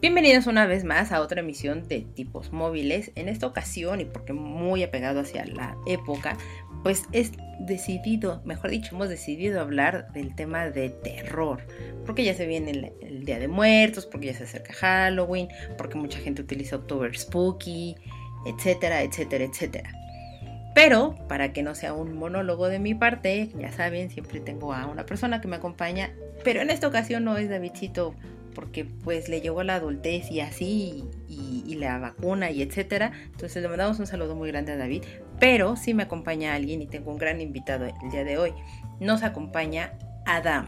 Bienvenidos una vez más a otra emisión de tipos móviles. En esta ocasión, y porque muy apegado hacia la época, pues es decidido, mejor dicho, hemos decidido hablar del tema de terror. Porque ya se viene el, Día de Muertos, porque ya se acerca Halloween, porque mucha gente utiliza October Spooky, etcétera, etcétera, etcétera. Pero para que no sea un monólogo de mi parte, ya saben, siempre tengo a una persona que me acompaña. Pero en esta ocasión no es Davidcito porque pues le llegó la adultez y así, y, la vacuna y etcétera. Entonces le mandamos un saludo muy grande a David, pero sí me acompaña alguien y tengo un gran invitado el día de hoy. Nos acompaña Adam.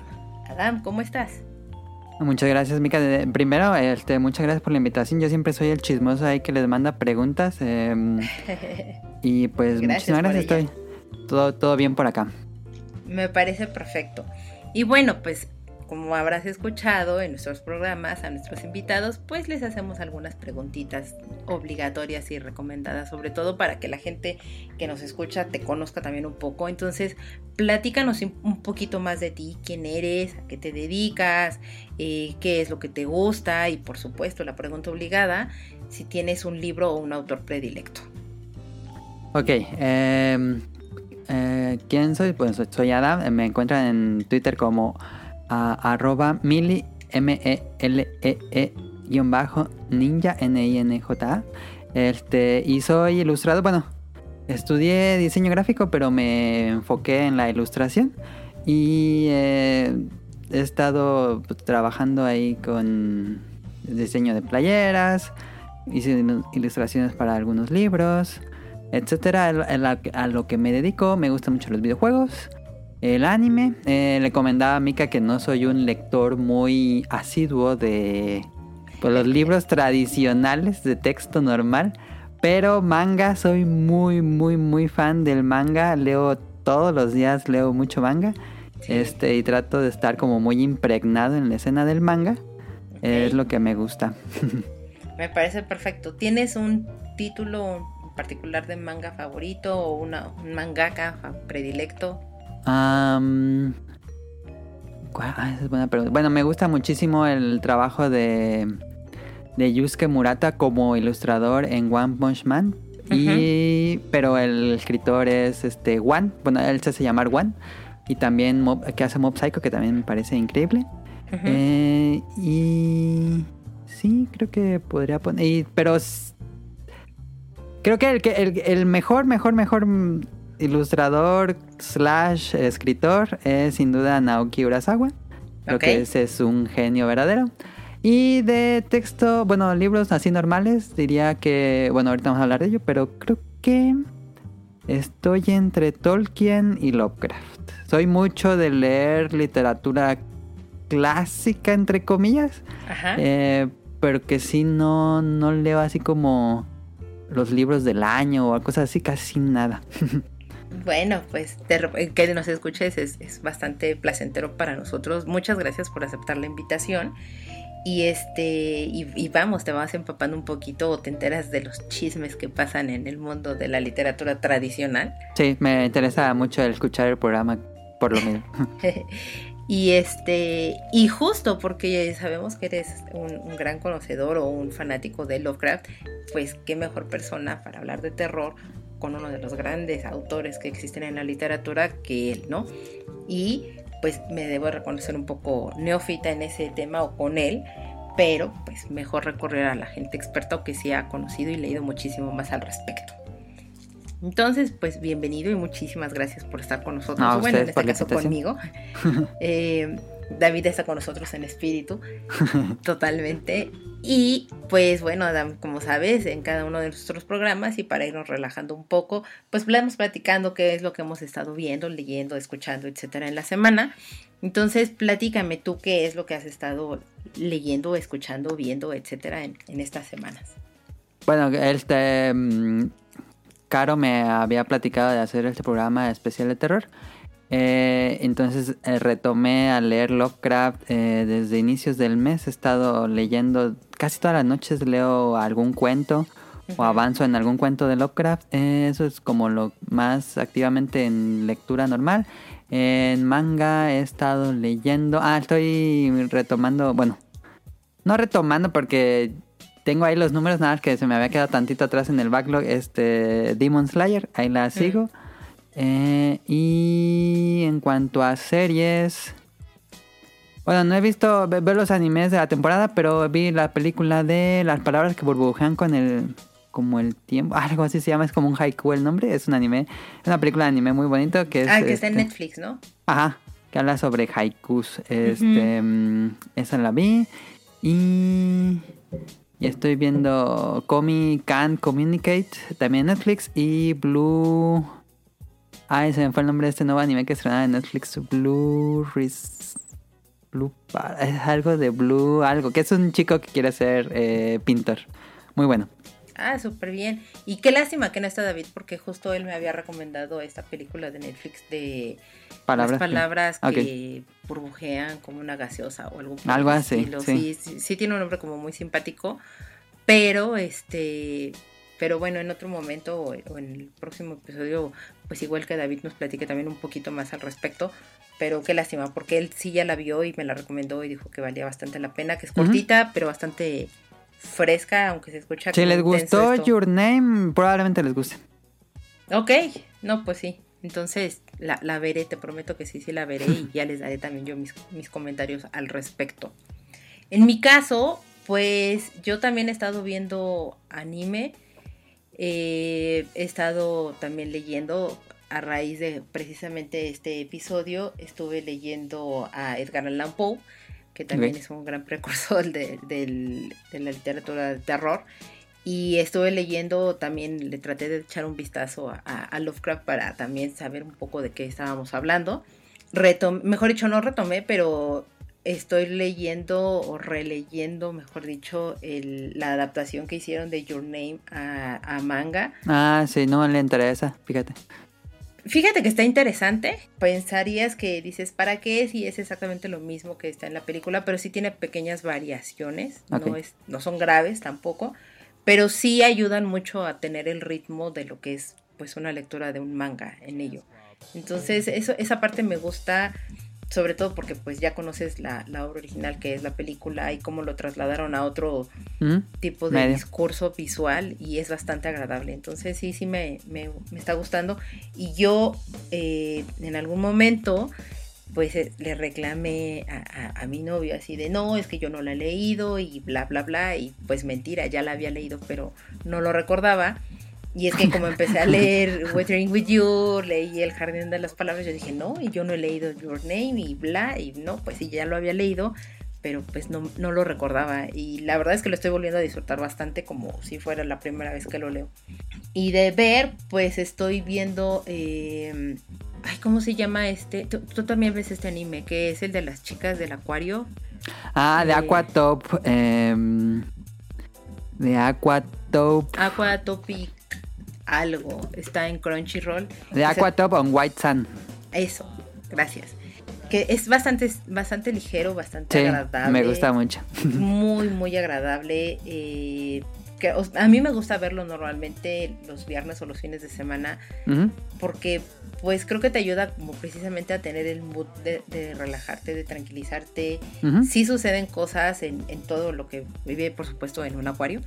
Adam, ¿cómo estás? Muchas gracias, Mica. Primero, este, muchas gracias por la invitación. Yo siempre soy el chismoso ahí que les manda preguntas. Em, y pues muchísimas gracias. Estoy todo, todo bien por acá. Me parece perfecto. Y bueno, pues como habrás escuchado en nuestros programas a nuestros invitados, pues les hacemos algunas preguntitas obligatorias y recomendadas, sobre todo para que la gente que nos escucha te conozca también un poco. Entonces, platícanos un poquito más de ti, quién eres, a qué te dedicas, eh, qué es lo que te gusta y por supuesto la pregunta obligada, si tienes un libro o un autor predilecto. Ok, em, eh, ¿quién soy? Pues soy Adam, me encuentran en Twitter como arroba mili m e l e e guion bajo ninja n i n j a. Este y soy ilustrador bueno estudié diseño gráfico pero me enfoqué en la ilustración. Y eh, he estado pues, trabajando ahí con diseño de playeras hice ilustraciones para algunos libros etcétera a lo que me dedico. Me gustan mucho los videojuegos el anime, eh, le comentaba a Mika que no soy un lector muy asiduo de pues, los libros tradicionales de texto normal, pero manga, soy muy, muy, muy fan del manga. Leo todos los días, leo mucho manga. Este, y trato de estar como muy impregnado en la escena del manga. Es lo que me gusta. me parece perfecto. ¿Tienes un título particular de manga favorito o una, un mangaka predilecto? Um, es buena pregunta. Bueno, me gusta muchísimo el trabajo de, de Yusuke Murata como ilustrador en One Punch Man. Y, pero el escritor es este One, bueno, él se hace llamar One. Y también que hace Mob Psycho, que también me parece increíble. Eh, y sí, creo que podría poner. pero creo que el, el, el mejor, mejor, mejor ilustrador slash escritor es sin duda Naoki Urasawa. Lo que es es un genio verdadero. Y de texto, bueno, libros así normales, diría que, bueno, ahorita vamos a hablar de ello, pero creo que estoy entre Tolkien y Lovecraft. Soy mucho de leer literatura clásica, entre comillas, eh, pero que sí no, no leo así como los libros del año o cosas así, casi nada. Bueno, pues que nos escuches es, bastante placentero para nosotros. Muchas gracias por aceptar la invitación. Y este, y, vamos, te vas empapando un poquito o te enteras de los chismes que pasan en el mundo de la literatura tradicional. Sí, me interesa mucho escuchar el programa por lo mismo. y este, y justo porque sabemos que eres un, un, gran conocedor o un fanático de Lovecraft, pues qué mejor persona para hablar de terror con uno de los grandes autores que existen en la literatura que él, ¿no? Y pues me debo reconocer un poco neófita en ese tema o con él, pero pues mejor recurrir a la gente experta que sí ha conocido y leído muchísimo más al respecto. Entonces, pues bienvenido y muchísimas gracias por estar con nosotros. bueno, en este caso conmigo. eh, David está con nosotros en espíritu, totalmente. Y pues bueno, como sabes, en cada uno de nuestros programas y para irnos relajando un poco, pues vamos platicando qué es lo que hemos estado viendo, leyendo, escuchando, etcétera, en la semana. Entonces, platícame tú qué es lo que has estado leyendo, escuchando, viendo, etcétera, en, estas semanas. Bueno, este. Mm, Caro me había platicado de hacer este programa especial de terror. Eh, entonces eh, retomé a leer Lovecraft eh, desde inicios del mes. He estado leyendo casi todas las noches, leo algún cuento o avanzo en algún cuento de Lovecraft. Eh, eso es como lo más activamente en lectura normal. En manga he estado leyendo. Ah, estoy retomando. Bueno, no retomando porque tengo ahí los números, nada más que se me había quedado tantito atrás en el backlog. Este Demon Slayer, ahí la sigo. Eh, y en cuanto a series. Bueno, no he visto ve- ver los animes de la temporada, pero vi la película de las palabras que burbujean con el como el tiempo, algo así se llama, es como un haiku el nombre, es un anime, es una película de anime muy bonito que es Ah, que está en este, Netflix, ¿no? Ajá, que habla sobre haikus. Este, mm, esa la vi. Y, y estoy viendo Comi Can Communicate, también Netflix. Y Blue. Ay, se me fue el nombre de este nuevo anime que estrenaba en Netflix. Blue. Ris- Blue. Es algo de Blue, algo. Que es un chico que quiere ser eh, pintor. Muy bueno. Ah, súper bien. Y qué lástima que no está David, porque justo él me había recomendado esta película de Netflix de Palabras. las palabras que burbujean como una gaseosa o algo Algo así, sí. Sí, sí, sí tiene un nombre como muy simpático, pero este, pero bueno, en otro momento o en el próximo episodio, pues igual que David nos platique también un poquito más al respecto. Pero qué lástima, porque él sí ya la vio y me la recomendó y dijo que valía bastante la pena, que es cortita, pero bastante fresca, aunque se escucha Si les gustó esto. Your Name, probablemente les guste. Ok, no, pues sí. Entonces la, la veré, te prometo que sí, sí la veré y ya les daré también yo mis, mis comentarios al respecto. En mi caso, pues yo también he estado viendo anime. Eh, he estado también leyendo a raíz de precisamente este episodio. Estuve leyendo a Edgar Allan Poe, que también es un gran precursor de, de la literatura de terror. Y estuve leyendo también, le traté de echar un vistazo a, a- a Lovecraft para también saber un poco de qué estábamos hablando. Retom- mejor dicho, no retomé, pero estoy leyendo o releyendo, mejor dicho, el- la adaptación que hicieron de Your Name a, a manga. Ah, sí, no le interesa, fíjate. Fíjate que está interesante. Pensarías que dices, ¿para qué? Si es exactamente lo mismo que está en la película, pero sí tiene pequeñas variaciones. No, es, no son graves tampoco, pero sí ayudan mucho a tener el ritmo de lo que es pues una lectura de un manga en ello. Entonces, eso, esa parte me gusta, sobre todo porque pues ya conoces la, la obra original que es la película y cómo lo trasladaron a otro ¿Mm? tipo de Medio. discurso visual y es bastante agradable. Entonces sí, sí me, me- me está gustando. Y yo eh, en algún momento pues eh, le reclamé a, a- a mi novio así de no, es que yo no la he leído y bla, bla, bla. Y pues mentira, ya la había leído pero no lo recordaba. Y es que como empecé a leer Weathering with You, leí El Jardín de las Palabras, yo dije, no, y yo no he leído Your Name y bla, y no, pues sí, ya lo había leído, pero pues no, no lo recordaba. Y la verdad es que lo estoy volviendo a disfrutar bastante como si fuera la primera vez que lo leo. Y de ver, pues estoy viendo... eh, ay, ¿cómo se llama este? Tú, tú también ves este anime, que es el de las chicas del acuario. Ah, de Eh. Aquatop. em, de Aquatop. Aqua Topic algo. Está en Crunchyroll. De Aquatop on White Sun. Eso, gracias. Que es bastante, bastante ligero, bastante Sí, agradable. me gusta mucho. Muy, muy agradable. eh, que, a mí me gusta verlo normalmente los viernes o los fines de semana porque pues creo que te ayuda como precisamente a tener el mood de, de relajarte, de tranquilizarte. Ujú. Sí suceden cosas en, en todo lo que vive, por supuesto, en un acuario.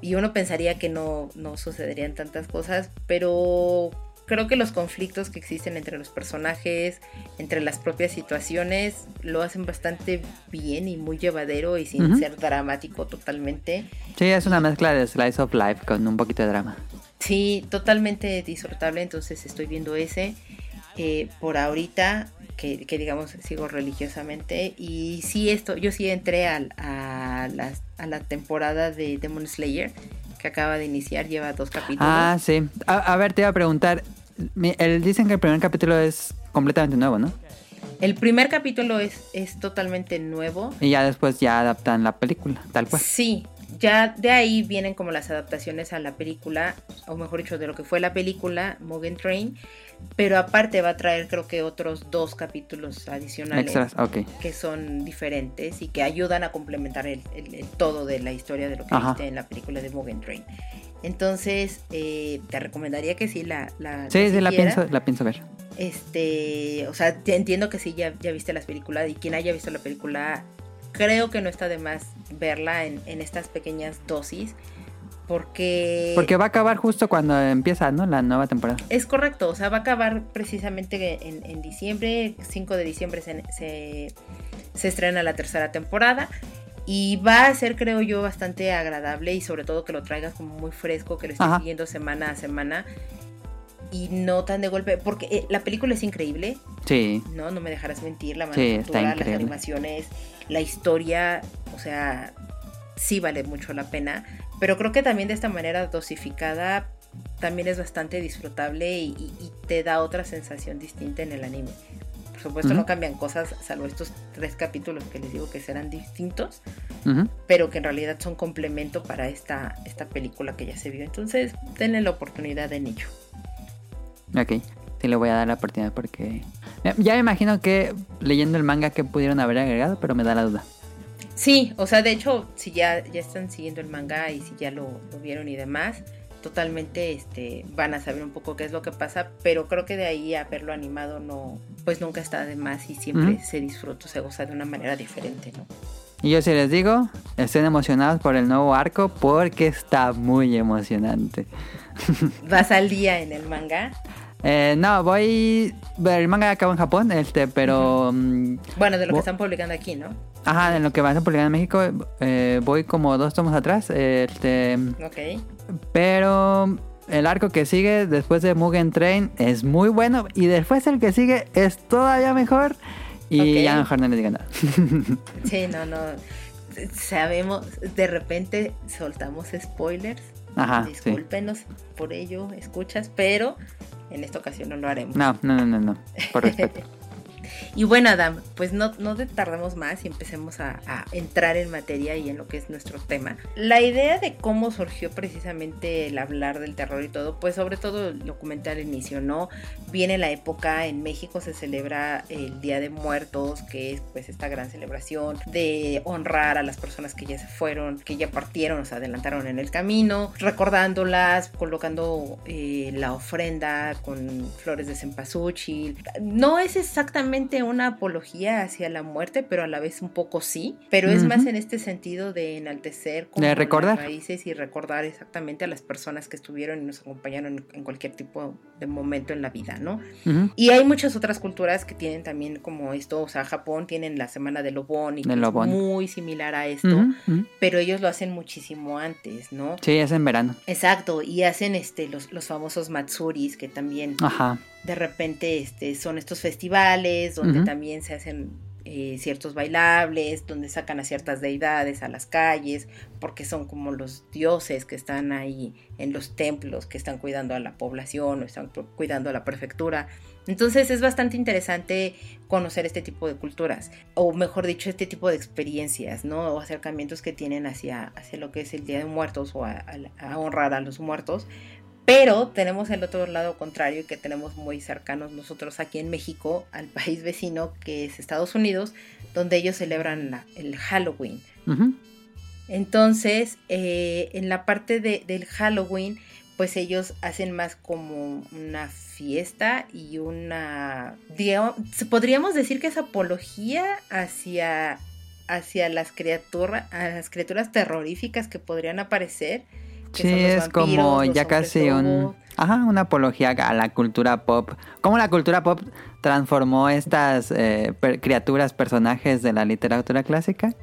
Y uno pensaría que no, no sucederían tantas cosas, pero creo que los conflictos que existen entre los personajes, entre las propias situaciones, lo hacen bastante bien y muy llevadero y sin ser dramático totalmente. Sí, es una mezcla de Slice of Life con un poquito de drama. Sí, totalmente disfrutable, entonces estoy viendo ese eh, por ahorita, que, que digamos sigo religiosamente. Y sí, esto, yo sí entré al- a, la, a la temporada de Demon Slayer, que acaba de iniciar, lleva dos capítulos. Ah, sí. A, a ver, te iba a preguntar. el- dicen que el primer capítulo es completamente nuevo, ¿no? El primer capítulo es, es totalmente nuevo. Y ya después ya adaptan la película, tal cual. Sí, ya de ahí vienen como las adaptaciones a la película, o mejor dicho, de lo que fue la película, Mugen Train. Pero aparte va a traer creo que otros dos capítulos adicionales que son diferentes y que ayudan a complementar el, todo de la historia de lo que viste en la película de Mugen Train. Entonces, eh, te recomendaría que sí la... la sí, sí, la pienso, la pienso ver. Este, o sea, entiendo que sí, ya, ya viste las películas y quien haya visto la película creo que no está de más verla en, estas pequeñas dosis. Porque... Porque va a acabar justo cuando empieza, ¿no? La nueva temporada. Es correcto, o sea, va a acabar precisamente en, diciembre, 5 de diciembre se, se, estrena la tercera temporada. Y va a ser, creo yo, bastante agradable y sobre todo que lo traigas como muy fresco, que lo estés siguiendo semana a semana y no tan de golpe, porque eh, la película es increíble. Sí. No, no me dejarás mentir, la manufactura, las animaciones, la historia, o sea, sí vale mucho la pena, pero creo que también de esta manera dosificada también es bastante disfrutable y, te da otra sensación distinta en el anime. Por supuesto no cambian cosas, salvo estos tres capítulos que les digo que serán distintos, pero que en realidad son complemento para esta, esta película que ya se vio. Entonces, denle la oportunidad en ello. Ok, sí le voy a dar la oportunidad porque... Ya me imagino que leyendo el manga que pudieron haber agregado, pero me da la duda. Sí, o sea, de hecho, si ya, ya están siguiendo el manga y si ya lo, vieron y demás, totalmente este, van a saber un poco qué es lo que pasa, pero creo que de ahí a verlo animado no, pues nunca está de más y siempre se disfruta, se goza de una manera diferente, ¿no? Y yo si les digo, estén emocionados por el nuevo arco porque está muy emocionante. ¿Vas al día en el manga? Eh, no, voy. El manga acabó en Japón, este, pero. Mm, bueno, de lo que están publicando aquí, ¿no? Ajá, de lo que van a publicar en México, eh, voy como dos tomos atrás. Este. Ok. Pero el arco que sigue después de Mugen Train es muy bueno. Y después el que sigue es todavía mejor. Y ya mejor no le digan nada. sí, no, no. Sabemos, de repente soltamos spoilers. Ajá. Discúlpenos por ello, escuchas, pero en esta ocasión no lo haremos. No, no, no, no, no. Por respeto. Y bueno, Adam, pues no, no tardemos más y empecemos a, entrar en materia y en lo que es nuestro tema. La idea de cómo surgió precisamente el hablar del terror y todo, pues sobre todo el documental inicio, ¿no? Viene la época, en México se celebra el Día de Muertos, que es pues esta gran celebración de honrar a las personas que ya se fueron, que ya partieron, o se adelantaron en el camino, recordándolas, colocando eh, la ofrenda con flores de cempasúchil. No es exactamente una apología hacia la muerte, pero a la vez un poco sí, pero es más en este sentido de enaltecer como de recordar. las raíces y recordar exactamente a las personas que estuvieron y nos acompañaron en cualquier tipo de momento en la vida, ¿no? Y hay muchas otras culturas que tienen también como esto, o sea, Japón tienen la semana de Lobón y es muy similar a esto, pero ellos lo hacen muchísimo antes, ¿no? Sí, es en verano. Exacto, y hacen este los, los famosos matsuris que también Ajá de repente este, son estos festivales donde también se hacen eh, ciertos bailables, donde sacan a ciertas deidades a las calles, porque son como los dioses que están ahí en los templos, que están cuidando a la población o están cuidando a la prefectura. Entonces es bastante interesante conocer este tipo de culturas, o mejor dicho, este tipo de experiencias, ¿no? O acercamientos que tienen hacia, hacia lo que es el Día de Muertos o a honrar a los muertos, pero tenemos el otro lado contrario que tenemos muy cercanos nosotros aquí en México, al país vecino que es Estados Unidos, donde ellos celebran el Halloween. Entonces, eh, en la parte del Halloween, pues ellos hacen más como una fiesta y una, digamos, podríamos decir que es apología hacia, hacia las, criaturas, a las criaturas terroríficas que podrían aparecer sí, es como ya casi un, ajá, una apología a la cultura pop. Cómo la cultura pop transformó estas eh, criaturas, personajes de la literatura clásica.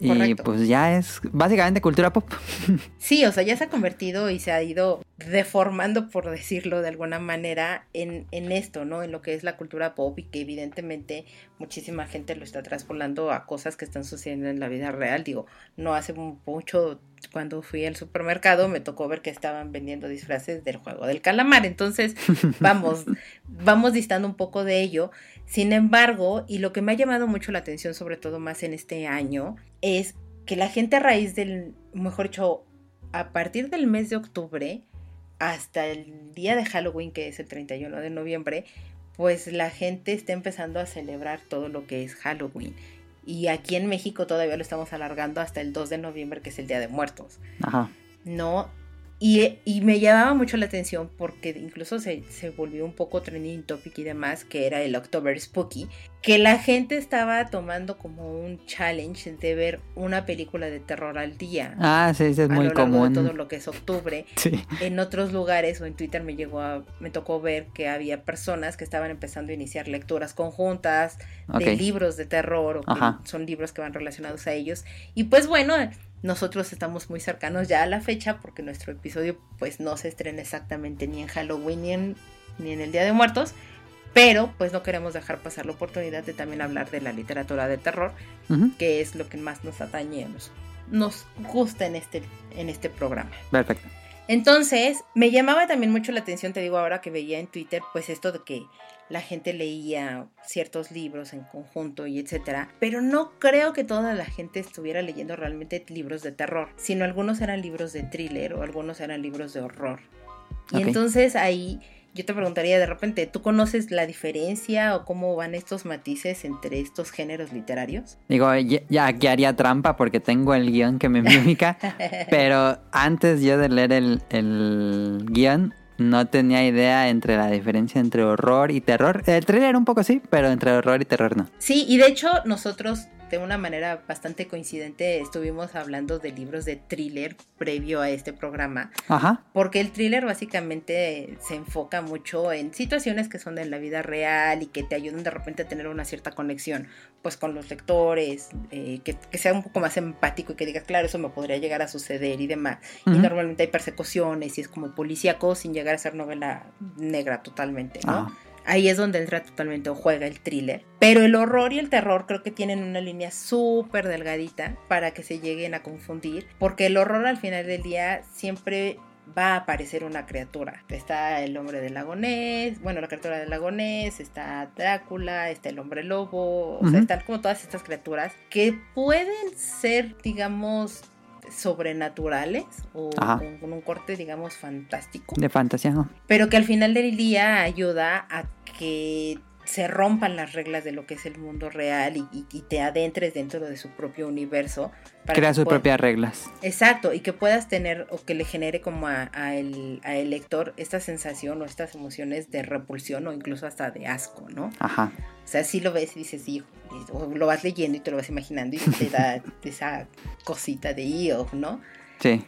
Y pues ya es básicamente cultura pop. Sí, o sea, ya se ha convertido y se ha ido deformando, por decirlo de alguna manera, en, en esto, ¿no? En lo que es la cultura pop y que evidentemente muchísima gente lo está traspolando a cosas que están sucediendo en la vida real. Digo, no hace mucho cuando fui al supermercado me tocó ver que estaban vendiendo disfraces del juego del calamar. Entonces, vamos, vamos distando un poco de ello. Sin embargo, y lo que me ha llamado mucho la atención, sobre todo más en este año, es que la gente a raíz del, mejor dicho, a partir del mes de octubre hasta el día de Halloween, que es el 31 de noviembre, pues la gente está empezando a celebrar todo lo que es Halloween. Y aquí en México todavía lo estamos alargando hasta el 2 de noviembre, que es el Día de Muertos. Ajá. ¿No? Y, me llamaba mucho la atención porque incluso se, se, volvió un poco trending topic y demás, que era el October Spooky, que la gente estaba tomando como un challenge de ver una película de terror al día. Ah, sí, es muy común. todo lo que es octubre. Sí. En otros lugares o en Twitter me llegó a, me tocó ver que había personas que estaban empezando a iniciar lecturas conjuntas de libros de terror o que son libros que van relacionados a ellos. Y pues bueno, nosotros estamos muy cercanos ya a la fecha porque nuestro episodio pues no se estrena exactamente ni en Halloween ni en, ni en el Día de Muertos, pero pues no queremos dejar pasar la oportunidad de también hablar de la literatura de terror, que es lo que más nos atañe, nos, nos gusta en este, en este programa. Perfecto. Entonces, me llamaba también mucho la atención, te digo ahora que veía en Twitter, pues esto de que la gente leía ciertos libros en conjunto y etcétera, pero no creo que toda la gente estuviera leyendo realmente libros de terror, sino algunos eran libros de thriller o algunos eran libros de horror. Y entonces ahí yo te preguntaría de repente, ¿tú conoces la diferencia o cómo van estos matices entre estos géneros literarios? Digo, ya aquí haría trampa porque tengo el guion que me mimica, pero antes yo de leer el, el guion, no tenía idea entre la diferencia entre horror y terror. El trailer un poco sí, pero entre horror y terror no. Sí, y de hecho nosotros de una manera bastante coincidente estuvimos hablando de libros de thriller previo a este programa. Ajá. Porque el thriller básicamente se enfoca mucho en situaciones que son de la vida real y que te ayudan de repente a tener una cierta conexión pues con los lectores, eh, que, sea un poco más empático y que digas, claro, eso me podría llegar a suceder y demás. Y normalmente hay persecuciones y es como policíaco sin llegar a ser novela negra totalmente, ¿no? Ahí es donde entra totalmente o juega el thriller. Pero el horror y el terror creo que tienen una línea súper delgadita para que se lleguen a confundir. Porque el horror al final del día siempre va a aparecer una criatura. Está el hombre del lagonés, bueno, la criatura del lagonés, está Drácula, está el hombre lobo, o sea, están como todas estas criaturas que pueden ser, digamos, sobrenaturales o con, un corte, digamos, fantástico. De fantasía, ¿no? Pero que al final del día ayuda a que se rompan las reglas de lo que es el mundo real y, te adentres dentro de su propio universo. Crea sus propias reglas. Exacto, y que puedas tener o que le genere como a, el, lector esta sensación o estas emociones de repulsión o incluso hasta de asco, ¿no? Ajá. O sea, si lo ves y dices, hijo, o lo vas leyendo y te lo vas imaginando y te da esa cosita de hijo, ¿no? Sí.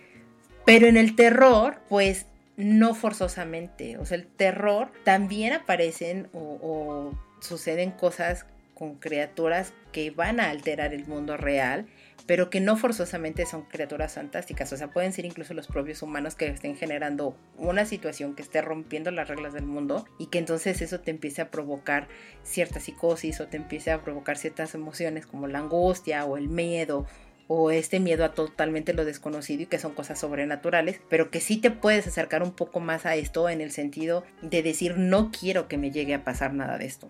Pero en el terror, pues no forzosamente. O sea, el terror también aparecen o, suceden cosas con criaturas que van a alterar el mundo real, pero que no forzosamente son criaturas fantásticas. O sea, pueden ser incluso los propios humanos que estén generando una situación que esté rompiendo las reglas del mundo y que entonces eso te empiece a provocar cierta psicosis o te empiece a provocar ciertas emociones como la angustia o el miedo o este miedo a totalmente lo desconocido y que son cosas sobrenaturales, pero que sí te puedes acercar un poco más a esto en el sentido de decir no quiero que me llegue a pasar nada de esto.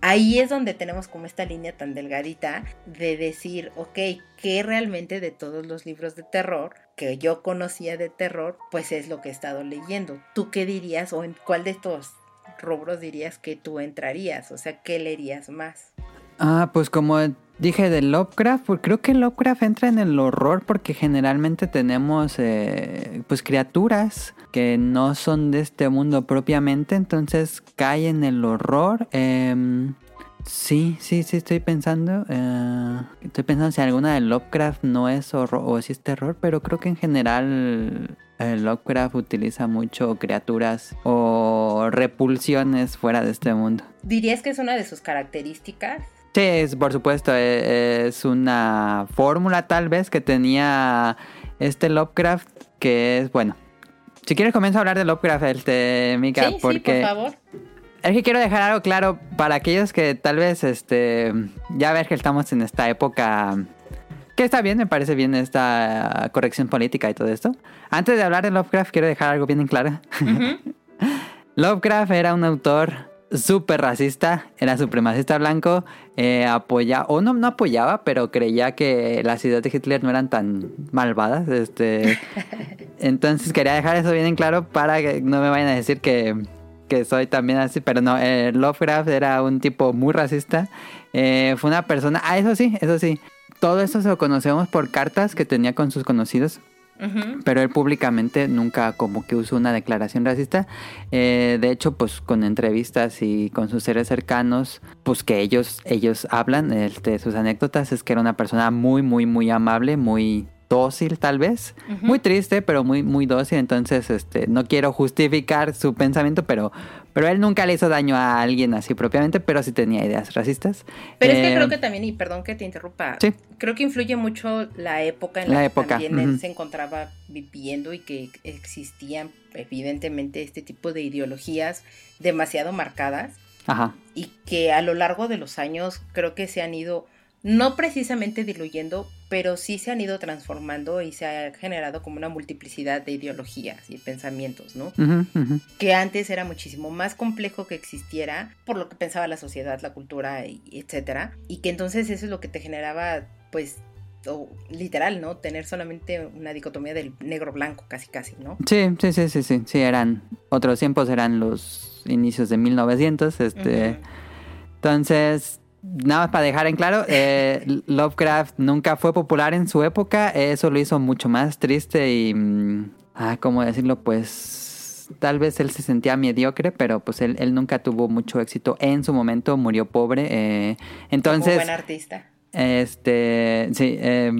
Ahí es donde tenemos como esta línea tan delgadita de decir, ok, ¿qué realmente de todos los libros de terror que yo conocía de terror, pues es lo que he estado leyendo? ¿Tú qué dirías o en cuál de estos rubros dirías que tú entrarías? O sea, ¿qué leerías más? Ah, pues como dije de Lovecraft, pues creo que Lovecraft entra en el horror porque generalmente tenemos eh, pues criaturas que no son de este mundo propiamente, entonces cae en el horror. Em, sí, sí, sí, estoy pensando. Eh, estoy pensando si alguna de Lovecraft no es horror o si es terror, pero creo que en general eh, Lovecraft utiliza mucho criaturas o repulsiones fuera de este mundo. ¿Dirías que es una de sus características? Sí, es, por supuesto, e, es una fórmula tal vez que tenía este Lovecraft que es, bueno, si quieres comienzo a hablar de Lovecraft, este, Mika, sí, porque... Sí, por favor. Es que quiero dejar algo claro para aquellos que tal vez, este, ya ver que estamos en esta época que está bien, me parece bien esta corrección política y todo esto. Antes de hablar de Lovecraft, quiero dejar algo bien en claro. Lovecraft era un autor súper racista, era supremacista blanco, eh, apoyaba, o no, no apoyaba, pero creía que las ideas de Hitler no eran tan malvadas. Este, entonces quería dejar eso bien en claro para que no me vayan a decir que, que soy también así, pero no, eh, Lovecraft era un tipo muy racista. Eh, fue una persona, ah, eso sí, eso sí, todo esto se lo conocemos por cartas que tenía con sus conocidos. Pero él públicamente nunca como que usó una declaración racista. Eh, de hecho, pues con entrevistas y con sus seres cercanos, pues que ellos, ellos hablan este, sus anécdotas, es que era una persona muy, muy, muy amable, muy dócil tal vez. Muy triste, pero muy, muy dócil. Entonces, este, no quiero justificar su pensamiento, pero, pero él nunca le hizo daño a alguien así propiamente, pero sí tenía ideas racistas. Pero es que creo eh, que también, y perdón que te interrumpa, creo que influye mucho la época en la, que también él se encontraba viviendo y que existían evidentemente este tipo de ideologías demasiado marcadas. Ajá. Y que a lo largo de los años creo que se han ido no precisamente diluyendo, pero sí se han ido transformando y se ha generado como una multiplicidad de ideologías y pensamientos, ¿no? Que antes era muchísimo más complejo que existiera por lo que pensaba la sociedad, la cultura, y etcétera, y que entonces eso es lo que te generaba, pues, literal, ¿no? Tener solamente una dicotomía del negro-blanco, casi, casi, ¿no? Sí, sí, sí, sí, sí, sí, eran, otros tiempos eran los inicios de 1900, este, entonces nada más para dejar en claro, eh, Lovecraft nunca fue popular en su época, eso lo hizo mucho más triste y, mm, ah, ¿cómo decirlo? Pues tal vez él se sentía mediocre, pero pues él, él nunca tuvo mucho éxito en su momento, murió pobre, eh, entonces... Como buen artista. Este, sí, eh,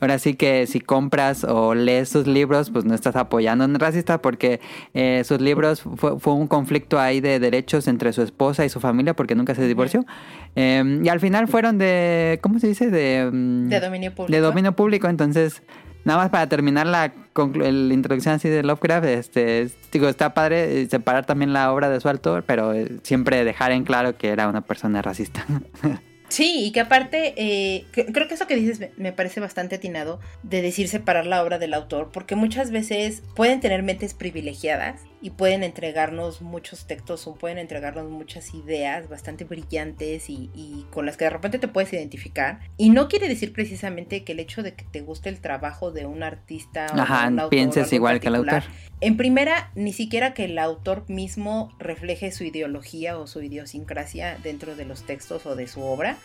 ahora sí que si compras o lees sus libros, pues no estás apoyando a un racista porque eh, sus libros fue, un conflicto ahí de derechos entre su esposa y su familia porque nunca se divorció. Em, y al final fueron de, ¿cómo se dice? De, mm, de dominio público. De dominio público, entonces... Nada más para terminar la, la introducción así de Lovecraft, este, digo, está padre separar también la obra de su autor, pero eh, siempre dejar en claro que era una persona racista. Sí, y que aparte, eh, creo que eso que dices me, parece bastante atinado de decir separar la obra del autor, porque muchas veces pueden tener mentes privilegiadas y pueden entregarnos muchos textos o pueden entregarnos muchas ideas bastante brillantes y, con las que de repente te puedes identificar. Y no quiere decir precisamente que el hecho de que te guste el trabajo de un artista o un autor, pienses igual que el autor. En primera, ni siquiera que el autor mismo refleje su ideología o su idiosincrasia dentro de los textos o de su obra,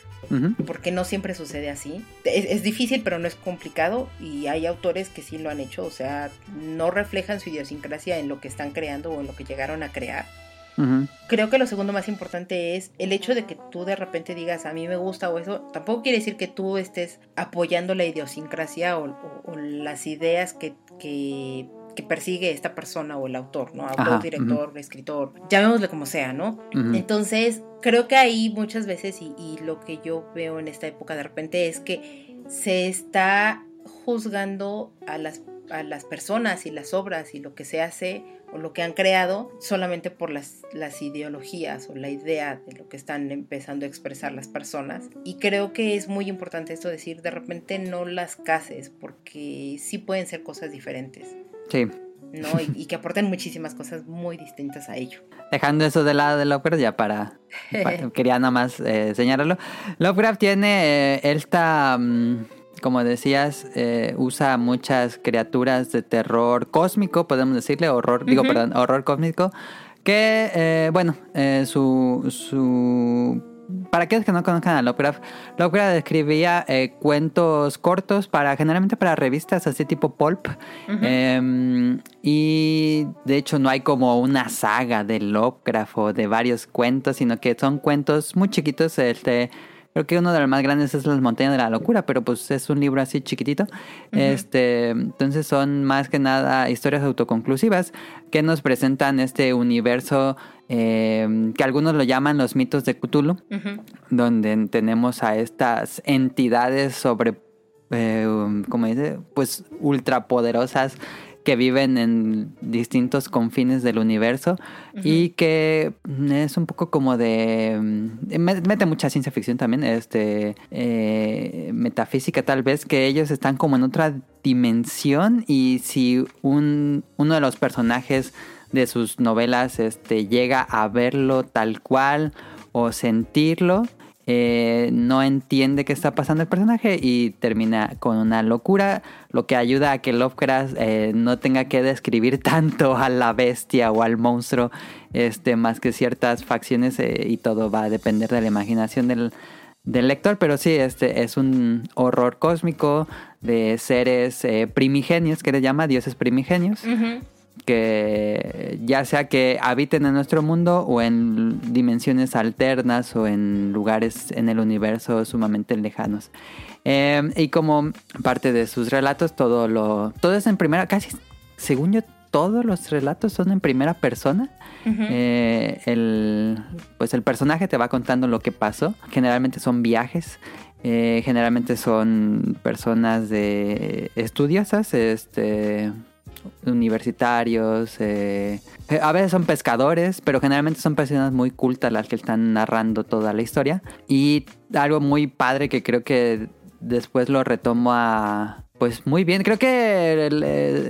porque no siempre sucede así. Es, difícil, pero no es complicado y hay autores que sí lo han hecho, o sea, no reflejan su idiosincrasia en lo que están creando o en lo que llegaron a crear. Creo que lo segundo más importante es el hecho de que tú de repente digas a mí me gusta o eso, tampoco quiere decir que tú estés apoyando la idiosincrasia o, las ideas que, que que persigue esta persona o el autor, ¿no? Autor, director, escritor, llamémosle como sea, ¿no? Entonces, creo que ahí muchas veces, y, y, lo que yo veo en esta época de repente es que se está juzgando a las, a las personas y las obras y lo que se hace o lo que han creado solamente por las, las ideologías o la idea de lo que están empezando a expresar las personas. Y creo que es muy importante esto decir, de repente no las cases porque sí pueden ser cosas diferentes. Sí. ¿no? Y, que aporten muchísimas cosas muy distintas a ello. Dejando eso de lado de Lovecraft, ya para. quería nada más eh, señalarlo. Lovecraft tiene eh, esta. Mm, como decías, eh, usa muchas criaturas de terror cósmico, podemos decirle, horror, digo, perdón, horror cósmico. Que, bueno, su, su para aquellos que no conozcan a Lovecraft, Lovecraft escribía eh, cuentos cortos para generalmente para revistas así tipo pulp. Em, y de hecho no hay como una saga de Lovecraft o de varios cuentos, sino que son cuentos muy chiquitos. Este, Creo que uno de los más grandes es Las Montañas de la Locura, pero pues es un libro así chiquitito. Este, entonces son más que nada historias autoconclusivas que nos presentan este universo eh, que algunos lo llaman los mitos de Cthulhu, donde tenemos a estas entidades sobre, eh, como dice, pues ultrapoderosas que viven en distintos confines del universo y que es un poco como de mm, mete mucha ciencia ficción también este eh, metafísica tal vez que ellos están como en otra dimensión y si un uno de los personajes de sus novelas este, llega a verlo tal cual o sentirlo. Eh, no entiende qué está pasando el personaje y termina con una locura, lo que ayuda a que Lovecraft eh, no tenga que describir tanto a la bestia o al monstruo, este, más que ciertas facciones eh, y todo va a depender de la imaginación del, lector, pero sí, este es un horror cósmico de seres primigenios, que le llama dioses primigenios, que ya sea que habiten en nuestro mundo o en dimensiones alternas o en lugares en el universo sumamente lejanos. Eh, y como parte de sus relatos, todo lo todo es en primera, casi según yo todos los relatos son en primera persona. Eh, el, pues el personaje te va contando lo que pasó. Generalmente son viajes. Eh, generalmente son personas de estudiosas, este, universitarios, eh, a veces son pescadores, pero generalmente son personas muy cultas las que están narrando toda la historia. Y algo muy padre que creo que después lo retomo. Pues muy bien, creo que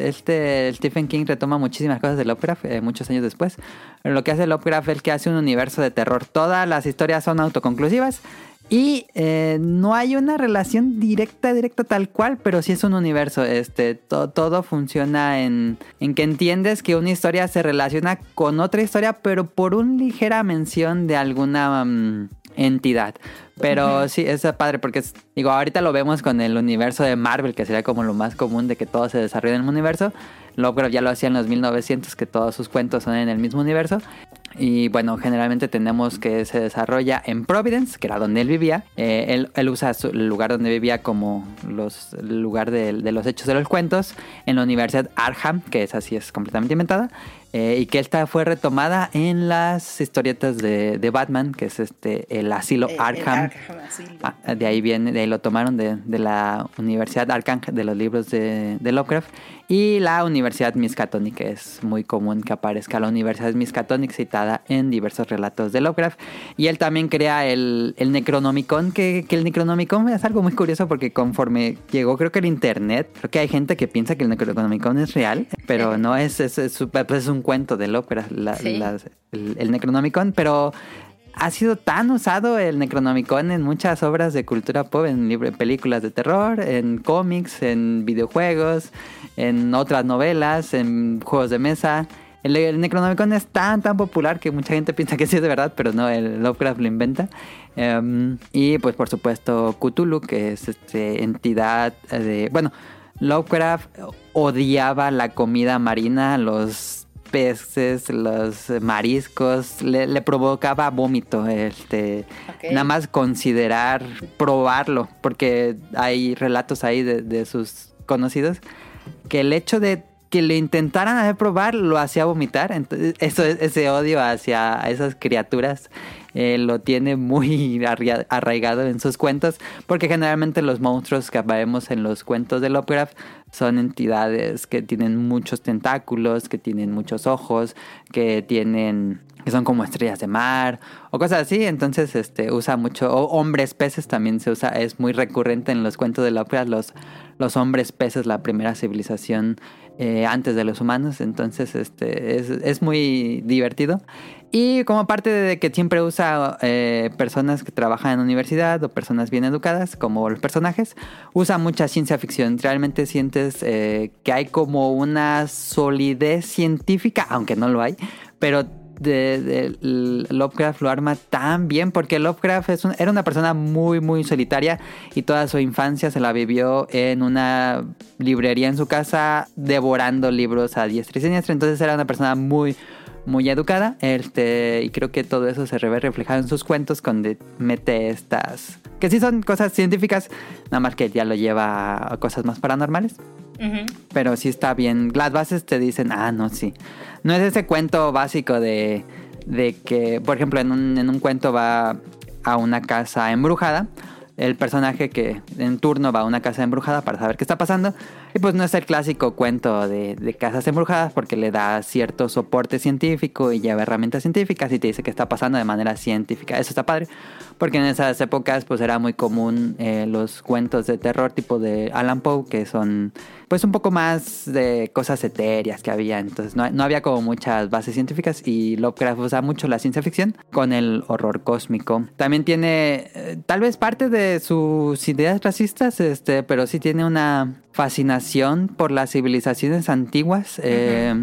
este Stephen King retoma muchísimas cosas de Lovecraft eh, muchos años después. Lo que hace Lovecraft es que hace un universo de terror. Todas las historias son autoconclusivas y eh, no hay una relación directa, directa tal cual, pero sí es un universo. Este, todo funciona en, en, que entiendes que una historia se relaciona con otra historia, pero por una ligera mención de alguna mm, entidad. Pero sí, es padre porque, digo, ahorita lo vemos con el universo de Marvel, que sería como lo más común de que todo se desarrolle en el universo. Lovecraft ya lo hacía en los 1900, que todos sus cuentos son en el mismo universo. Y bueno, generalmente tenemos que se desarrolla en Providence, que era donde él vivía. Eh, él, usa el lugar donde vivía como los, el lugar de, de, los hechos de los cuentos. En la Universidad Arkham, que es así, es completamente inventada. Eh, y que esta fue retomada en las historietas de, de Batman, que es este el asilo Arkham. Ah, de ahí viene, de ahí lo tomaron de, de la Universidad Arkham, de los libros de, de Lovecraft. Y la Universidad Miskatonic, que es muy común que aparezca la Universidad Miskatonic citada en diversos relatos de Lovecraft. Y él también crea el, el Necronomicon, que, que, el Necronomicon es algo muy curioso porque conforme llegó creo que el Internet, creo que hay gente que piensa que el Necronomicon es real, pero no es, es, es, es un cuento de la, el, el Necronomicon, pero ha sido tan usado el Necronomicon en muchas obras de cultura pop, en películas de terror, en cómics, en videojuegos, en otras novelas, en juegos de mesa. El, Necronomicon es tan, tan popular que mucha gente piensa que sí es de verdad, pero no, el Lovecraft lo inventa. Um, y pues por supuesto Cthulhu, que es este entidad de... Bueno, Lovecraft odiaba la comida marina, los peces, los mariscos, le, provocaba vómito, este, nada más considerar probarlo, porque hay relatos ahí de, sus conocidos que el hecho de que le intentaran hacer probar lo hacía vomitar, entonces eso, ese odio hacia esas criaturas eh, lo tiene muy arraigado en sus cuentos, porque generalmente los monstruos que vemos en los cuentos de Lovecraft son entidades que tienen muchos tentáculos, que tienen muchos ojos, que tienen que son como estrellas de mar o cosas así, entonces este usa mucho o hombres peces también se usa, es muy recurrente en los cuentos de Lovecraft los los hombres peces, la primera civilización eh, antes de los humanos, entonces este es, es muy divertido y como parte de que siempre usa eh, personas que trabajan en universidad o personas bien educadas, como los personajes, usa mucha ciencia ficción. Realmente sientes eh, que hay como una solidez científica, aunque no lo hay, pero Lovecraft lo arma tan bien porque Lovecraft era una persona muy muy solitaria y toda su infancia se la vivió en una librería en su casa devorando libros a diestra y siniestra entonces era una persona muy muy educada. Este, y creo que todo eso se ve reflejado en sus cuentos donde mete estas. que sí son cosas científicas, nada más que ya lo lleva a cosas más paranormales. Pero sí está bien. Las bases te dicen, ah, no, sí. No es ese cuento básico de, de que, por ejemplo, en un, en un cuento va a una casa embrujada. El personaje que en turno va a una casa embrujada para saber qué está pasando Y pues no es el clásico cuento de, de casas embrujadas porque le da cierto soporte científico y lleva herramientas científicas y te dice que está pasando de manera científica. Eso está padre porque en esas épocas pues era muy común eh, los cuentos de terror tipo de Alan Poe que son pues un poco más de cosas etéreas que había. Entonces no, no había como muchas bases científicas y Lovecraft usa mucho la ciencia ficción con el horror cósmico. También tiene eh, tal vez parte de sus ideas racistas, este, pero sí tiene una fascinación por las civilizaciones antiguas. eh,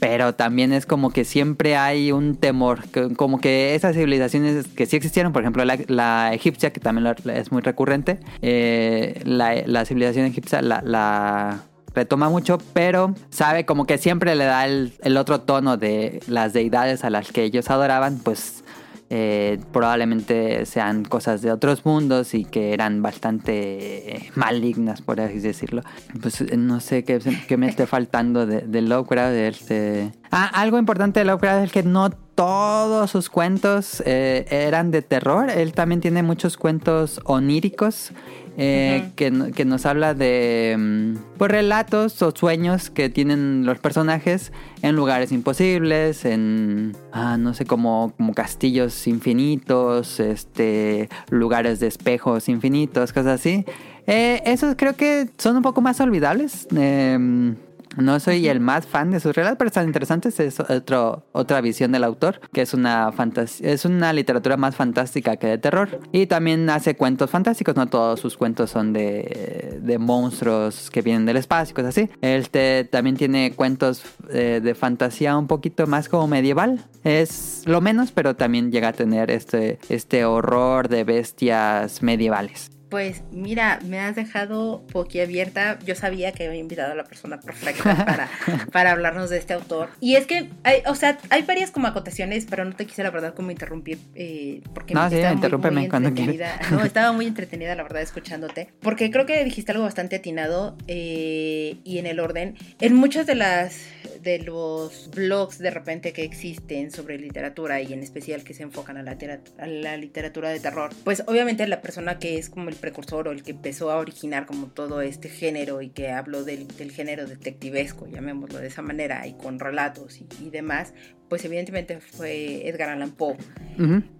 pero también es como que siempre hay un temor, que- como que esas civilizaciones que sí existieron, por ejemplo la, la egipcia, que también es muy recurrente, eh, la, la civilización egipcia la, la retoma mucho, pero sabe como que siempre le da el, el otro tono de las deidades a las que ellos adoraban, pues eh, probablemente sean cosas de otros mundos y que eran bastante eh, malignas, por así decirlo. Pues eh, no sé qué, qué me esté faltando de, de Lovecraft. este- Ah, algo importante de Lovecraft es que no todos sus cuentos eh, eran de terror. Él también tiene muchos cuentos oníricos. eh, que, que nos habla de mm, pues, relatos o sueños que tienen los personajes en lugares imposibles, en ah, no sé, como, como castillos infinitos, este, lugares de espejos infinitos, cosas así. Eh, esos creo que son un poco más olvidables. Em, no soy el más fan de sus relatos, pero están interesantes. Es otro, otra visión del autor, que es una es una literatura más fantástica que de terror. Y también hace cuentos fantásticos. No todos sus cuentos son de, de monstruos que vienen del espacio, cosas así. Este también tiene cuentos eh, de fantasía un poquito más como medieval. Es lo menos, pero también llega a tener este, este horror de bestias medievales. Pues mira, me has dejado boquiabierta. Yo sabía que había invitado a la persona perfecta para, para hablarnos de este autor. Y es que, hay, o sea, hay varias como acotaciones, pero no te quise la verdad como interrumpir. eh, porque No, sí, estaba muy- muy entretenida. No, estaba muy entretenida la verdad escuchándote. Porque creo que dijiste algo bastante atinado eh, y en el orden. En muchas de las de los blogs de repente que existen sobre literatura y en especial que se enfocan a la, literatura de terror, pues obviamente la persona que es como el precursor o el que empezó a originar como todo este género y que habló del, género detectivesco, llamémoslo de esa manera, y con relatos y demás, pues evidentemente fue Edgar Allan Poe.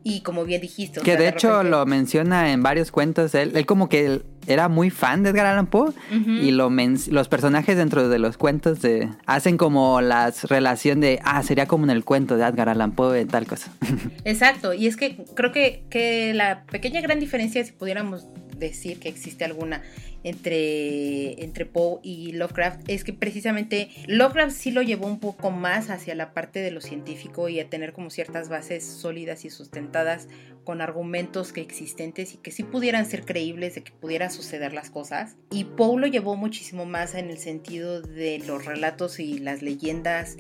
Y como bien dijiste, o Que sea, de hecho repente- lo menciona en varios cuentos. Él, él como que era muy fan de Edgar Allan Poe y lo los personajes dentro de los cuentos de, hacen como la relación de, ah, sería como en el cuento de Edgar Allan Poe, tal cosa. Exacto, y es que creo que, que la pequeña gran diferencia, si pudiéramos decir que existe alguna entre, entre Poe y Lovecraft, es que precisamente Lovecraft sí lo llevó un poco más hacia la parte de lo científico y a tener como ciertas bases sólidas y sustentadas con argumentos que existentes y que sí pudieran ser creíbles de que pudieran suceder las cosas. Y Poe lo llevó muchísimo más en el sentido de los relatos y las leyendas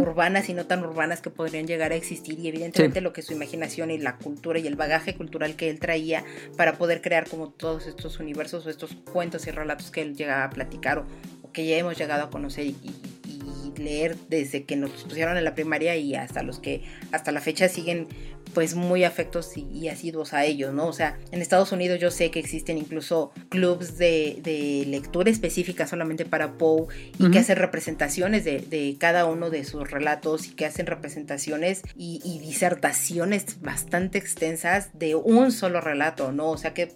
urbanas y no tan urbanas que podrían llegar a existir y evidentemente lo que su imaginación y la cultura y el bagaje cultural que él traía para poder crear como todos estos universos o estos cuentos y relatos que él llegaba a platicar o, o que ya hemos llegado a conocer y- y leer desde que nos pusieron en la primaria y hasta los que hasta la fecha siguen pues muy afectos y, y asiduos a ellos, ¿no? O sea, en Estados Unidos yo sé que existen incluso clubs de, de lectura específica solamente para Poe y que hacen representaciones de, de cada uno de sus relatos y que hacen representaciones y, y disertaciones bastante extensas de un solo relato, ¿no? O sea que,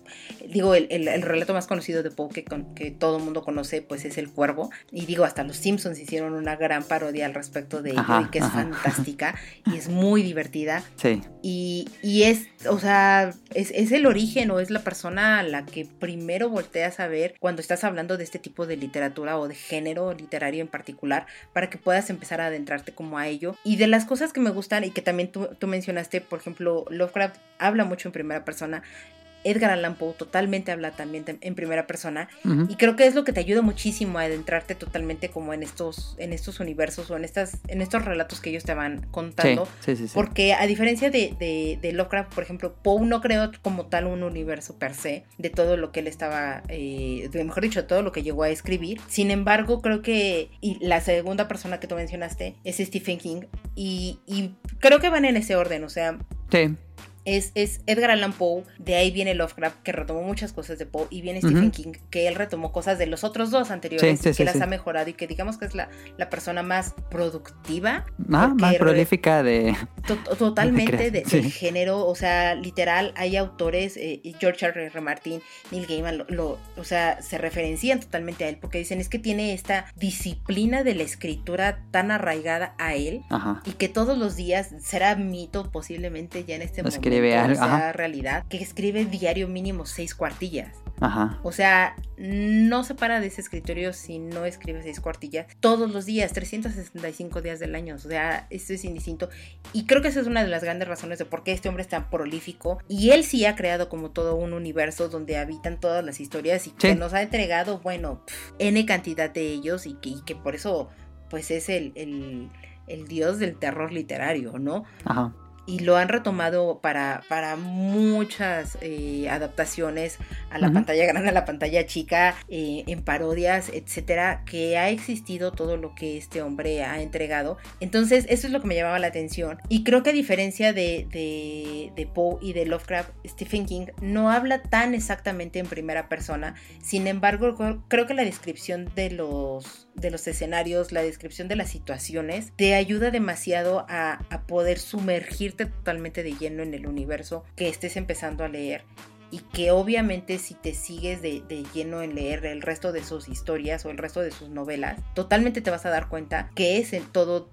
digo, el, el- el relato más conocido de Poe que, con- que todo el mundo conoce, pues es El Cuervo. Y digo, hasta los Simpsons hicieron una gran parodia al respecto de ello Ajá, y que es ajá. fantástica y es muy divertida. Sí. Y, y es, o sea, es, es el origen o es la persona a la que primero volteas a ver cuando estás hablando de este tipo de literatura o de género literario en particular, para que puedas empezar a adentrarte como a ello. Y de las cosas que me gustan y que también tú, tú mencionaste, por ejemplo, Lovecraft habla mucho en primera persona. Edgar Allan Poe totalmente habla también tem- en primera persona Ujú. y creo que es lo que te ayuda muchísimo a adentrarte totalmente como en estos en estos universos o en estas en estos relatos que ellos te van contando sí, sí. sí. porque a diferencia de, de, de Lovecraft, por ejemplo, Poe no creó como tal un universo per se de todo lo que él estaba, eh, de- mejor dicho, de todo lo que llegó a escribir. Sin embargo, creo que y la segunda persona que tú mencionaste es Stephen King y, y creo que van en ese orden, o sea, Sí. Es, es Edgar Allan Poe, de ahí viene Lovecraft, que retomó muchas cosas de Poe, y viene Stephen King, que él retomó cosas de los otros dos anteriores, que las ha mejorado y que digamos que es la, la persona más productiva. Ah, más prolífica de... totalmente de, del género, o sea, literal, hay autores, eh, George R. R. Martin, Neil Gaiman, lo, o sea, se referencian totalmente a él, porque dicen es que tiene esta disciplina de la escritura tan arraigada a él, y que todos los días será mito posiblemente ya en este momento, sea realidad, que escribe diario mínimo seis cuartillas. Ajá. O sea, no se para de ese escritorio si no escribe seis cuartillas todos los días, 365 días del año. O sea, esto es indistinto. Y creo que esa es una de las grandes razones de por qué este hombre es tan prolífico. Y él sí ha creado como todo un universo donde habitan todas las historias y que nos ha entregado, bueno, N cantidad de ellos y que, por eso, pues es el, el, el dios del terror literario, ¿no? Ajá y lo han retomado para, para muchas eh, adaptaciones a la pantalla grande, a la pantalla chica, eh, en parodias, etcétera, que ha existido todo lo que este hombre ha entregado. Entonces, eso es lo que me llamaba la atención. Y creo que a diferencia de, de, de Poe y de Lovecraft, Stephen King no habla tan exactamente en primera persona. Sin embargo, creo que la descripción de los, de los escenarios, la descripción de las situaciones, te ayuda demasiado a, a poder sumergir totalmente de lleno en el universo que estés empezando a leer y que obviamente si te sigues de, lleno en leer el resto de sus historias o el resto de sus novelas, totalmente te vas a dar cuenta que es en todo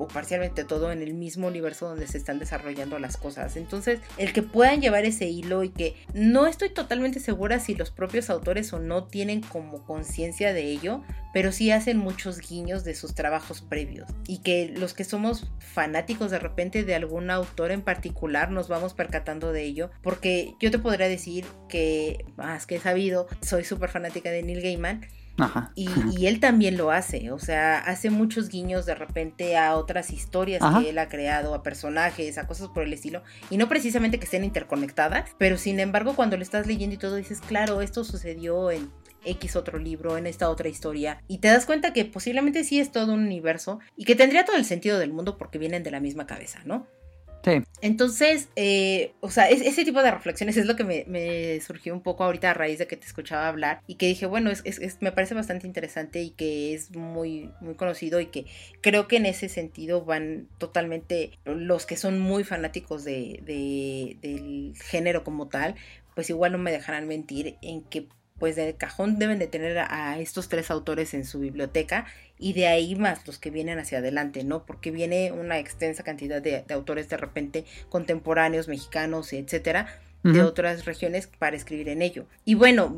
o parcialmente todo en el mismo universo donde se están desarrollando las cosas. Entonces, el que puedan llevar ese hilo y que no estoy totalmente segura si los propios autores o no tienen como conciencia de ello, pero sí hacen muchos guiños de sus trabajos previos y que los que somos fanáticos de repente de algún autor en particular nos vamos percatando de ello, porque yo te podría decir que más que sabido, soy súper fanática de Neil Gaiman y, él también lo hace, o sea, hace muchos guiños de repente a otras historias que él ha creado, a personajes, a cosas por el estilo, y no precisamente que estén interconectadas, pero sin embargo cuando lo estás leyendo y todo dices, claro, esto sucedió en X otro libro, en esta otra historia, y te das cuenta que posiblemente sí es todo un universo y que tendría todo el sentido del mundo porque vienen de la misma cabeza, ¿no? Entonces, eh, o sea, ese tipo de reflexiones es lo que me, surgió un poco ahorita a raíz de que te escuchaba hablar y que dije, bueno, es, me parece bastante interesante y que es muy, muy conocido y que creo que en ese sentido van totalmente los que son muy fanáticos de, del género como tal, pues igual no me dejarán mentir en que pues de cajón deben de tener a, estos tres autores en su biblioteca y de ahí más los que vienen hacia adelante, ¿no? Porque viene una extensa cantidad de, autores de repente contemporáneos, mexicanos, etcétera, de otras regiones para escribir en ello. Y bueno,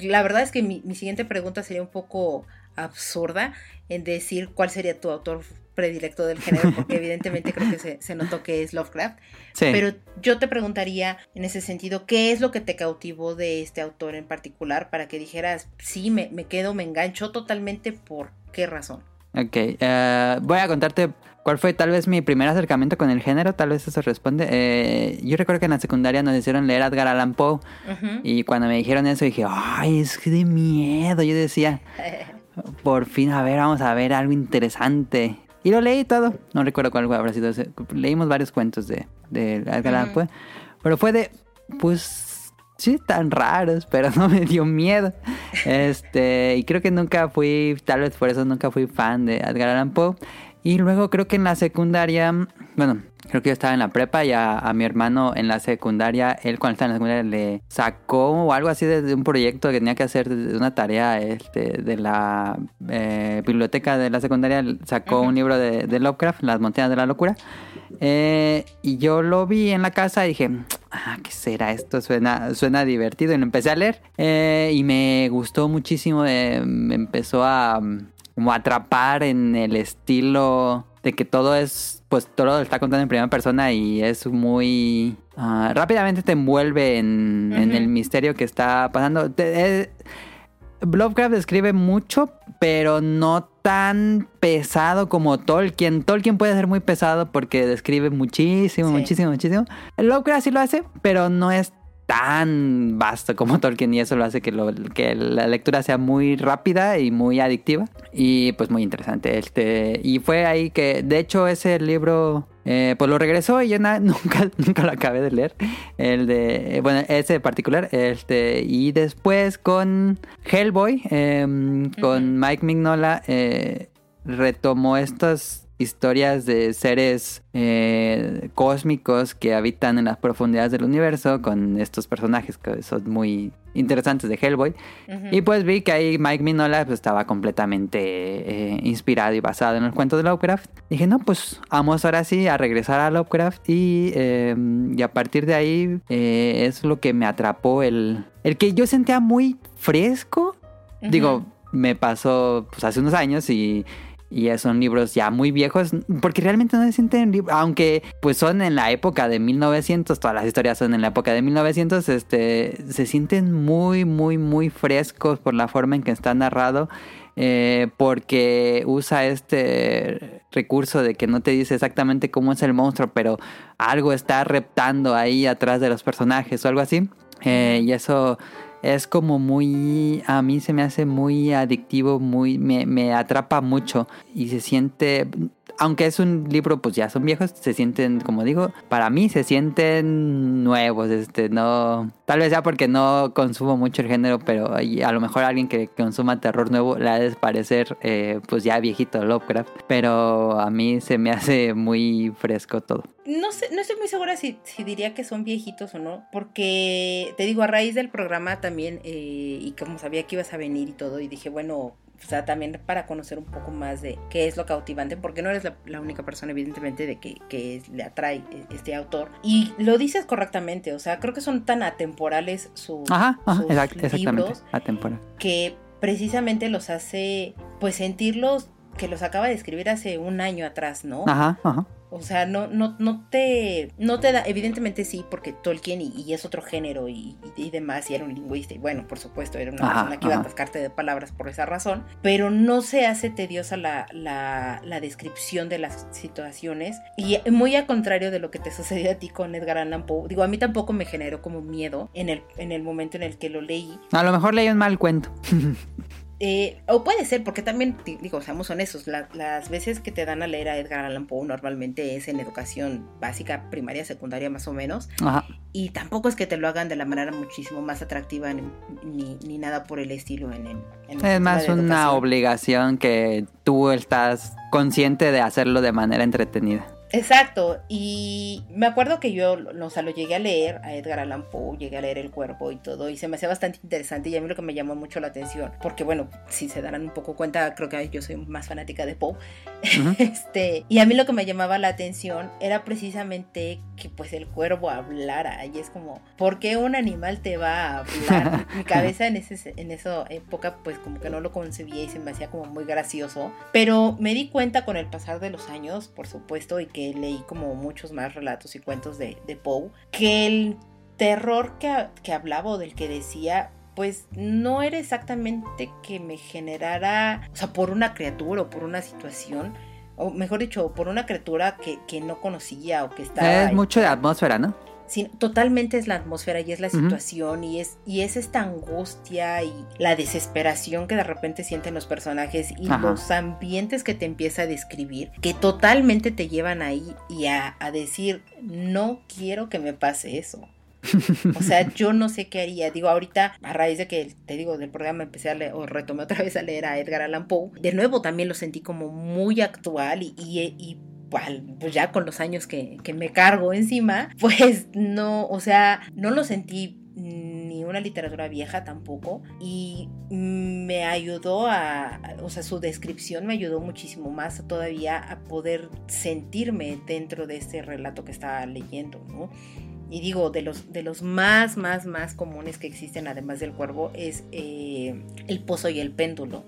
la verdad es que mi, mi, siguiente pregunta sería un poco absurda en decir cuál sería tu autor predilecto del género, porque evidentemente creo que se, notó que es Lovecraft. Pero yo te preguntaría en ese sentido, ¿qué es lo que te cautivó de este autor en particular para que dijeras, sí, me, me quedo, me engancho totalmente, ¿por qué razón? Ok, eh, voy a contarte cuál fue tal vez mi primer acercamiento con el género, tal vez eso responde. Eh, yo recuerdo que en la secundaria nos hicieron leer Edgar Allan Poe y cuando me dijeron eso dije, ay, es que de miedo, yo decía, por fin, a ver, vamos a ver algo interesante. Y lo leí todo. No recuerdo cuál habrá sido. Leímos varios cuentos de, de Edgar Allan Poe. Pero fue de, pues, sí, tan raros, pero no me dio miedo. Este, y creo que nunca fui, tal vez por eso nunca fui fan de Edgar Allan Poe. Y luego creo que en la secundaria, bueno, creo que yo estaba en la prepa y a, mi hermano en la secundaria, él cuando estaba en la secundaria le sacó o algo así de, un proyecto que tenía que hacer, de una tarea este, de la eh, biblioteca de la secundaria, sacó un libro de, Lovecraft, Las Montañas de la Locura. Eh, y yo lo vi en la casa y dije, ah, ¿qué será esto? Suena, suena divertido. Y lo empecé a leer eh, y me gustó muchísimo. me empezó a como atrapar en el estilo de que todo es, pues todo está contando en primera persona y es muy... Ah, rápidamente te envuelve en, el misterio que está pasando. Eh, Lovecraft describe mucho, pero no tan pesado como Tolkien. Tolkien puede ser muy pesado porque describe muchísimo, muchísimo, muchísimo. Lovecraft sí lo hace, pero no es tan vasto como Tolkien y eso lo hace que, lo, que la lectura sea muy rápida y muy adictiva y pues muy interesante. Este, y fue ahí que, de hecho, ese libro eh, pues lo regresó y yo nunca, nunca lo acabé de leer. El de, bueno, ese en particular. Este, y después con Hellboy, em, con Mike Mignola, eh, retomó estas historias de seres eh, cósmicos que habitan en las profundidades del universo con estos personajes que son muy interesantes de Hellboy. Y pues vi que ahí Mike Minola pues, estaba completamente eh, inspirado y basado en el cuento de Lovecraft. Dije, no, pues vamos ahora sí a regresar a Lovecraft y, em, y a partir de ahí eh, es lo que me atrapó el, el que yo sentía muy fresco. Digo, me pasó pues, hace unos años y y son libros ya muy viejos, porque realmente no se sienten libros, aunque pues son en la época de 1900, todas las historias son en la época de 1900, este, se sienten muy, muy, muy frescos por la forma en que está narrado. Eh, porque usa este recurso de que no te dice exactamente cómo es el monstruo, pero algo está reptando ahí atrás de los personajes o algo así. Eh, y eso es como muy, a mí se me hace muy adictivo, muy, me, me atrapa mucho y se siente, aunque es un libro, pues ya son viejos, se sienten, como digo, para mí se sienten nuevos, este, no, tal vez ya porque no consumo mucho el género, pero a lo mejor alguien que consuma terror nuevo le ha de eh, pues ya viejito Lovecraft, pero a mí se me hace muy fresco todo. No sé, no estoy muy segura si, si diría que son viejitos o no, porque te digo, a raíz del programa también, eh, y como sabía que ibas a venir y todo, y dije, bueno, o sea, también para conocer un poco más de qué es lo cautivante, porque no eres la, única persona, evidentemente, de que, que, le atrae e, este autor. Y lo dices correctamente, o sea, creo que son tan atemporales sus, ajá, libros atemporal. que precisamente los hace, pues, sentirlos que los acaba de escribir hace un año atrás, ¿no? Ajá, ajá. O sea, no, no, no te. No te da. Evidentemente sí, porque Tolkien y, es otro género y, demás, y era un lingüista. Y bueno, por supuesto, era una persona que iba a atascarte de palabras por esa razón. Pero no se hace tediosa la, la, la, descripción de las situaciones. Y muy al contrario de lo que te sucedió a ti con Edgar Allan Poe. Digo, a mí tampoco me generó como miedo en el, en el momento en el que lo leí. A lo mejor leí un mal cuento. Eh, o puede ser, porque también, digo, seamos honestos, las veces que te dan a leer a Edgar Allan Poe normalmente es en educación básica, primaria, secundaria más o menos. Y tampoco es que te lo hagan de la manera muchísimo más atractiva ni, ni, nada por el estilo en el... es más una obligación que tú estás consciente de hacerlo de manera entretenida. Exacto, y me acuerdo que yo, o sea, lo llegué a leer a Edgar Allan Poe, llegué a leer El Cuerpo y todo, y se me hacía bastante interesante y a mí lo que me llamó mucho la atención, porque bueno, si se darán un poco cuenta, creo que yo soy más fanática de Poe, este, y a mí lo que me llamaba la atención era precisamente que pues el cuervo hablara, y es como, ¿por qué un animal te va a hablar? Mi cabeza en, ese, en esa época pues como que no lo concebía y se me hacía como muy gracioso, pero me di cuenta con el pasar de los años, por supuesto, y que leí como muchos más relatos y cuentos de, Poe, que el terror que, que hablaba o del que decía pues no era exactamente que me generara, o sea, por una criatura o por una situación, o mejor dicho, por una criatura que, que no conocía o que estaba... Es mucho de atmósfera, ¿no? totalmente es la atmósfera y es la situación y, es, y es esta angustia y la desesperación que de repente sienten los personajes y los ambientes que te empieza a describir, que totalmente te llevan ahí y a, decir, no quiero que me pase eso. O sea, yo no sé qué haría. Digo, ahorita, a raíz de que, te digo, del programa empecé a leer, o retomé otra vez a leer a Edgar Allan Poe, de nuevo también lo sentí como muy actual y, y pues ya con los años que, me cargo encima, pues no, o sea, no lo sentí ni una literatura vieja tampoco y me ayudó a, o sea, su descripción me ayudó muchísimo más todavía a poder sentirme dentro de este relato que estaba leyendo, ¿no? Y digo, de los, de los más, más, más comunes que existen, además del cuervo, es eh, el pozo y el péndulo,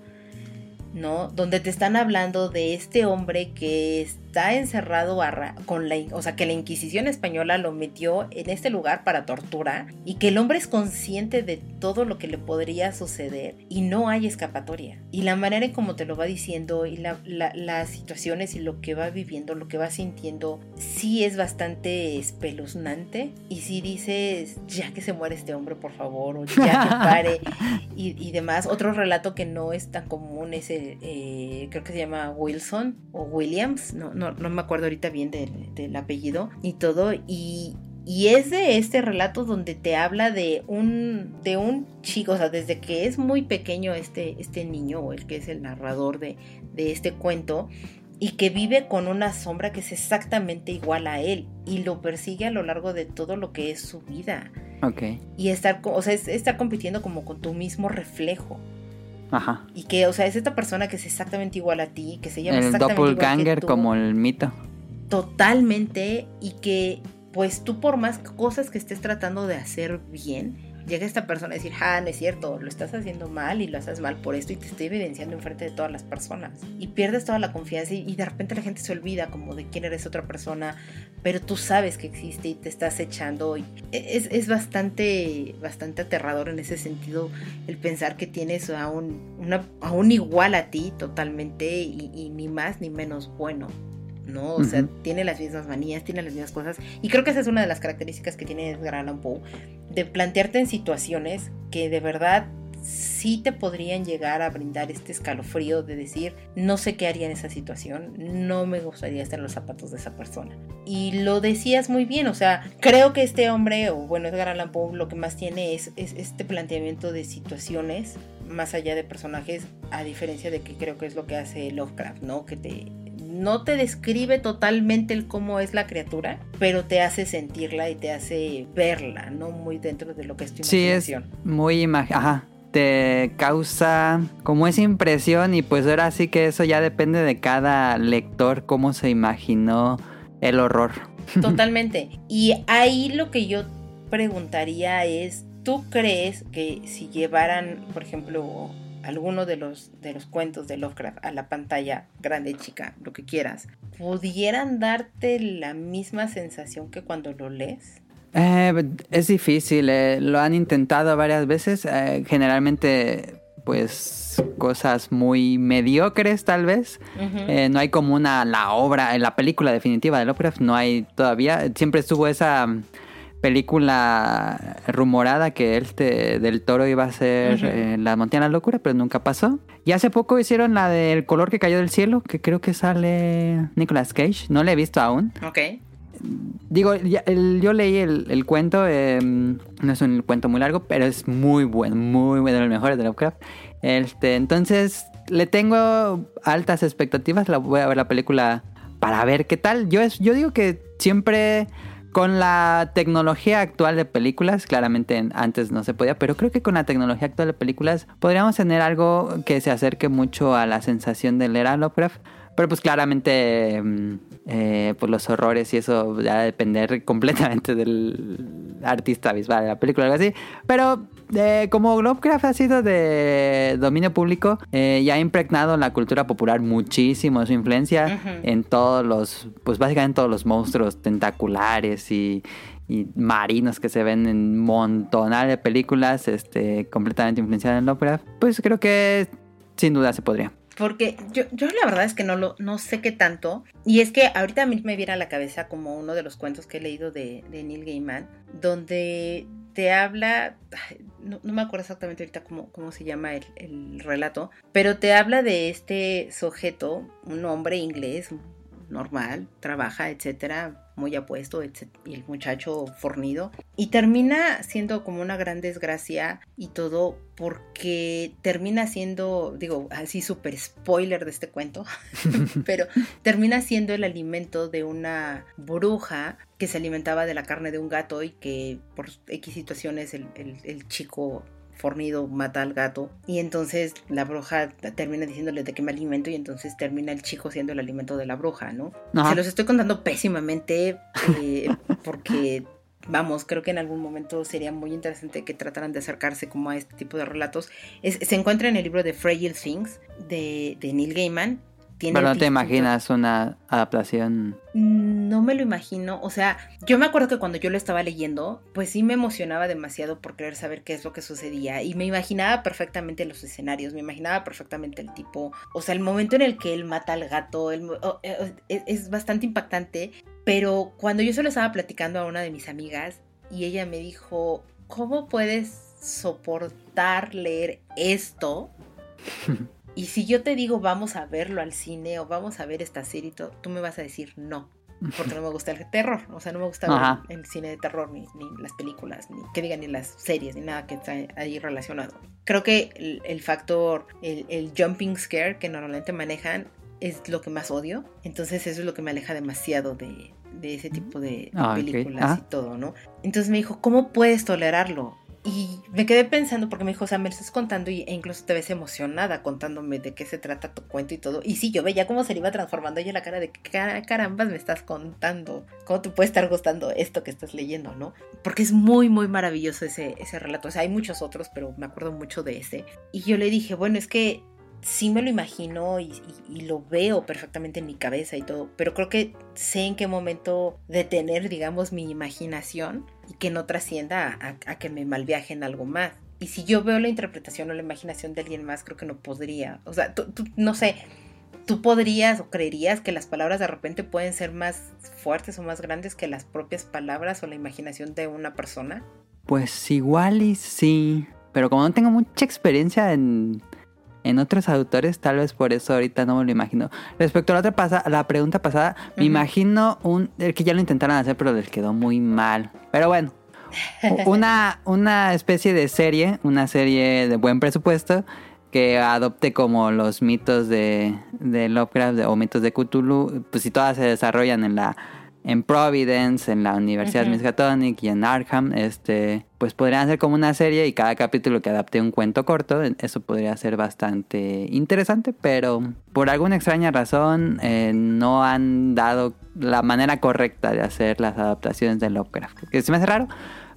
¿no? Donde te están hablando de este hombre que es está encerrado con la, o sea, que la Inquisición española lo metió en este lugar para tortura y que el hombre es consciente de todo lo que le podría suceder y no hay escapatoria. Y la manera en cómo te lo va diciendo y las situaciones y lo que va viviendo, lo que va sintiendo, sí es bastante espeluznante y si dices, ya que se muere este hombre, por favor, o ya que pare y, demás. Otro relato que no es tan común es el, eh, creo que se llama Wilson o Williams, no, no, no me acuerdo ahorita bien del, del apellido y todo, y, y es de este relato donde te habla de un, de un chico, o sea, desde que es muy pequeño este, este niño, o el que es el narrador de, de este cuento, y que vive con una sombra que es exactamente igual a él y lo persigue a lo largo de todo lo que es su vida. Ok. Y estar, o sea, es estar compitiendo como con tu mismo reflejo. Ajá. Y que, o sea, es esta persona que es exactamente igual a ti, que se llama El exactamente igual que doppelganger tú. como el mito. totalmente y que pues tú por más cosas que estés tratando de hacer bien, llega esta persona a decir, ah, no es cierto, lo estás haciendo mal y lo haces mal por esto y te estoy evidenciando enfrente de todas las personas. Y pierdes toda la confianza y, de repente la gente se olvida como de quién eres otra persona, pero tú sabes que existe y te estás echando. Y es, es bastante, bastante aterrador en ese sentido el pensar que tienes a un, igual a ti totalmente y ni más ni menos bueno. ¿No? O sea, tiene las mismas manías, tiene las mismas cosas. Y creo que esa es una de las características que tiene Edgar Allan Poe, de plantearte en situaciones que de verdad sí te podrían llegar a brindar este escalofrío de decir, no sé qué haría en esa situación, no me gustaría estar en los zapatos de esa persona. Y lo decías muy bien, o sea, creo que este hombre, o bueno, Edgar Allan Poe lo que más tiene es, es este planteamiento de situaciones más allá de personajes, a diferencia de que creo que es lo que hace Lovecraft, ¿no? Que te no te describe totalmente el cómo es la criatura, pero te hace sentirla y te hace verla, ¿no? Muy dentro de lo que es tu Sí, es imaginación. muy Ajá. Te causa como esa impresión y pues ahora sí que eso ya depende de cada lector cómo se imaginó el horror. Totalmente. Y ahí lo que yo preguntaría es, ¿tú crees que si llevaran, por ejemplo, alguno de los, de los cuentos de Lovecraft a la pantalla, grande, chica, lo que quieras, pudieran darte la misma sensación que cuando lo lees? Eh, es difícil, eh, lo han intentado varias veces, eh, generalmente pues cosas muy mediocres tal vez. Eh, no hay como una la obra, la película definitiva de Lovecraft, no hay todavía. Siempre estuvo esa película rumorada que él te- del toro iba a ser Ujú. eh, La Montaña de la Locura, pero nunca pasó. Y hace poco hicieron la del color que cayó del cielo, que creo que sale Nicolas Cage. No la he visto aún. Ok. Digo, ya- el- yo leí el, el cuento, eh, no es un cuento muy largo, pero es muy bueno, muy bueno, de los mejores de Lovecraft. Este, entonces, le tengo altas expectativas, la, voy a ver la película para ver qué tal. Yo, es, yo digo que siempre con la tecnología actual de películas, claramente en- antes no se podía, pero creo que con la tecnología actual de películas podríamos tener algo que se acerque mucho a la sensación de leer a Lovecraft. Pero pues claramente mm, eh, pues los horrores y eso ya va a depender completamente del artista visual de la película o algo así. Pero como Lovecraft ha sido de dominio público, eh, ya ha impregnado en la cultura popular muchísimo su influencia en todos los, pues básicamente todos los monstruos tentaculares y, y marinos que se ven en montonal de películas, este, completamente influenciadas en Lovecraft. Pues creo que sin duda se podría. Porque yo, yo la verdad es que no lo no sé qué tanto. Y es que ahorita a mí me viene a la cabeza como uno de los cuentos que he leído de, de Neil Gaiman, donde te habla, no, no me acuerdo exactamente ahorita cómo, cómo se llama el, el relato, pero te habla de este sujeto, un hombre inglés normal, trabaja, etcétera, muy apuesto, y el muchacho fornido, y termina siendo como una gran desgracia y todo porque termina siendo, digo, así súper spoiler de este cuento, pero termina siendo el alimento de una bruja que se alimentaba de la carne de un gato y que por X situaciones el- el chico fornido mata al gato y entonces la bruja termina diciéndole de qué me alimento y entonces termina el chico siendo el alimento de la bruja, ¿no? Ajá. Se los estoy contando pésimamente eh, porque, vamos, creo que en algún momento sería muy interesante que trataran de acercarse como a este tipo de relatos. Es- se encuentra en el libro de Fragile Things de, de Neil Gaiman. Tiene Pero no te imaginas una adaptación. No me lo imagino, o sea, yo me acuerdo que cuando yo lo estaba leyendo, pues sí me emocionaba demasiado por querer saber qué es lo que sucedía y me imaginaba perfectamente los escenarios, me imaginaba perfectamente el tipo, o sea, el momento en el que él mata al gato, oh, eh, es, es bastante impactante, pero cuando yo se lo estaba platicando a una de mis amigas y ella me dijo, ¿cómo puedes soportar leer esto? Y si yo te digo vamos a verlo al cine o vamos a ver esta serie, tú me vas a decir no porque no me gusta el terror, o sea, no me gusta el cine de terror, ni, las películas, ni que digan, ni las series, ni nada que esté ahí relacionado. Creo que el, factor, el, jumping scare que normalmente manejan es lo que más odio, entonces eso es lo que me aleja demasiado de, ese tipo de, ah, películas y todo, ¿no? Entonces me dijo, ¿cómo puedes tolerarlo? Y me quedé pensando porque me dijo, o sea, me lo estás contando y, e incluso te ves emocionada contándome de qué se trata tu cuento y todo. Y sí, yo veía cómo se le iba transformando ella la cara de carambas me estás contando. ¿Cómo te puede estar gustando esto que estás leyendo, no? Porque es muy, muy maravilloso ese, ese relato. O sea, hay muchos otros, pero me acuerdo mucho de ese. Y yo le dije, bueno, es que sí me lo imagino y, lo veo perfectamente en mi cabeza y todo, pero creo que sé en qué momento detener, digamos, mi imaginación y que no trascienda a, que me malviaje en algo más. Y si yo veo la interpretación o la imaginación de alguien más, creo que no podría. O sea, no sé, tú podrías o creerías que las palabras de repente pueden ser más fuertes o más grandes que las propias palabras o la imaginación de una persona. Pues igual y sí, pero como no tengo mucha experiencia en en otros autores, tal vez por eso ahorita no me lo imagino. Respecto a la otra pasa, la pregunta pasada, me imagino un el que ya lo intentaron hacer, pero les quedó muy mal. Pero bueno, una, una especie de serie, una serie de buen presupuesto que adopte como los mitos de, de Lovecraft o mitos de Cthulhu, pues si todas se desarrollan en la en Providence, en la Universidad uh Miskatonic y en Arkham, este, pues podrían ser como una serie y cada capítulo que adapte un cuento corto, eso podría ser bastante interesante, pero por alguna extraña razón eh, no han dado la manera correcta de hacer las adaptaciones de Lovecraft, que se me hace raro.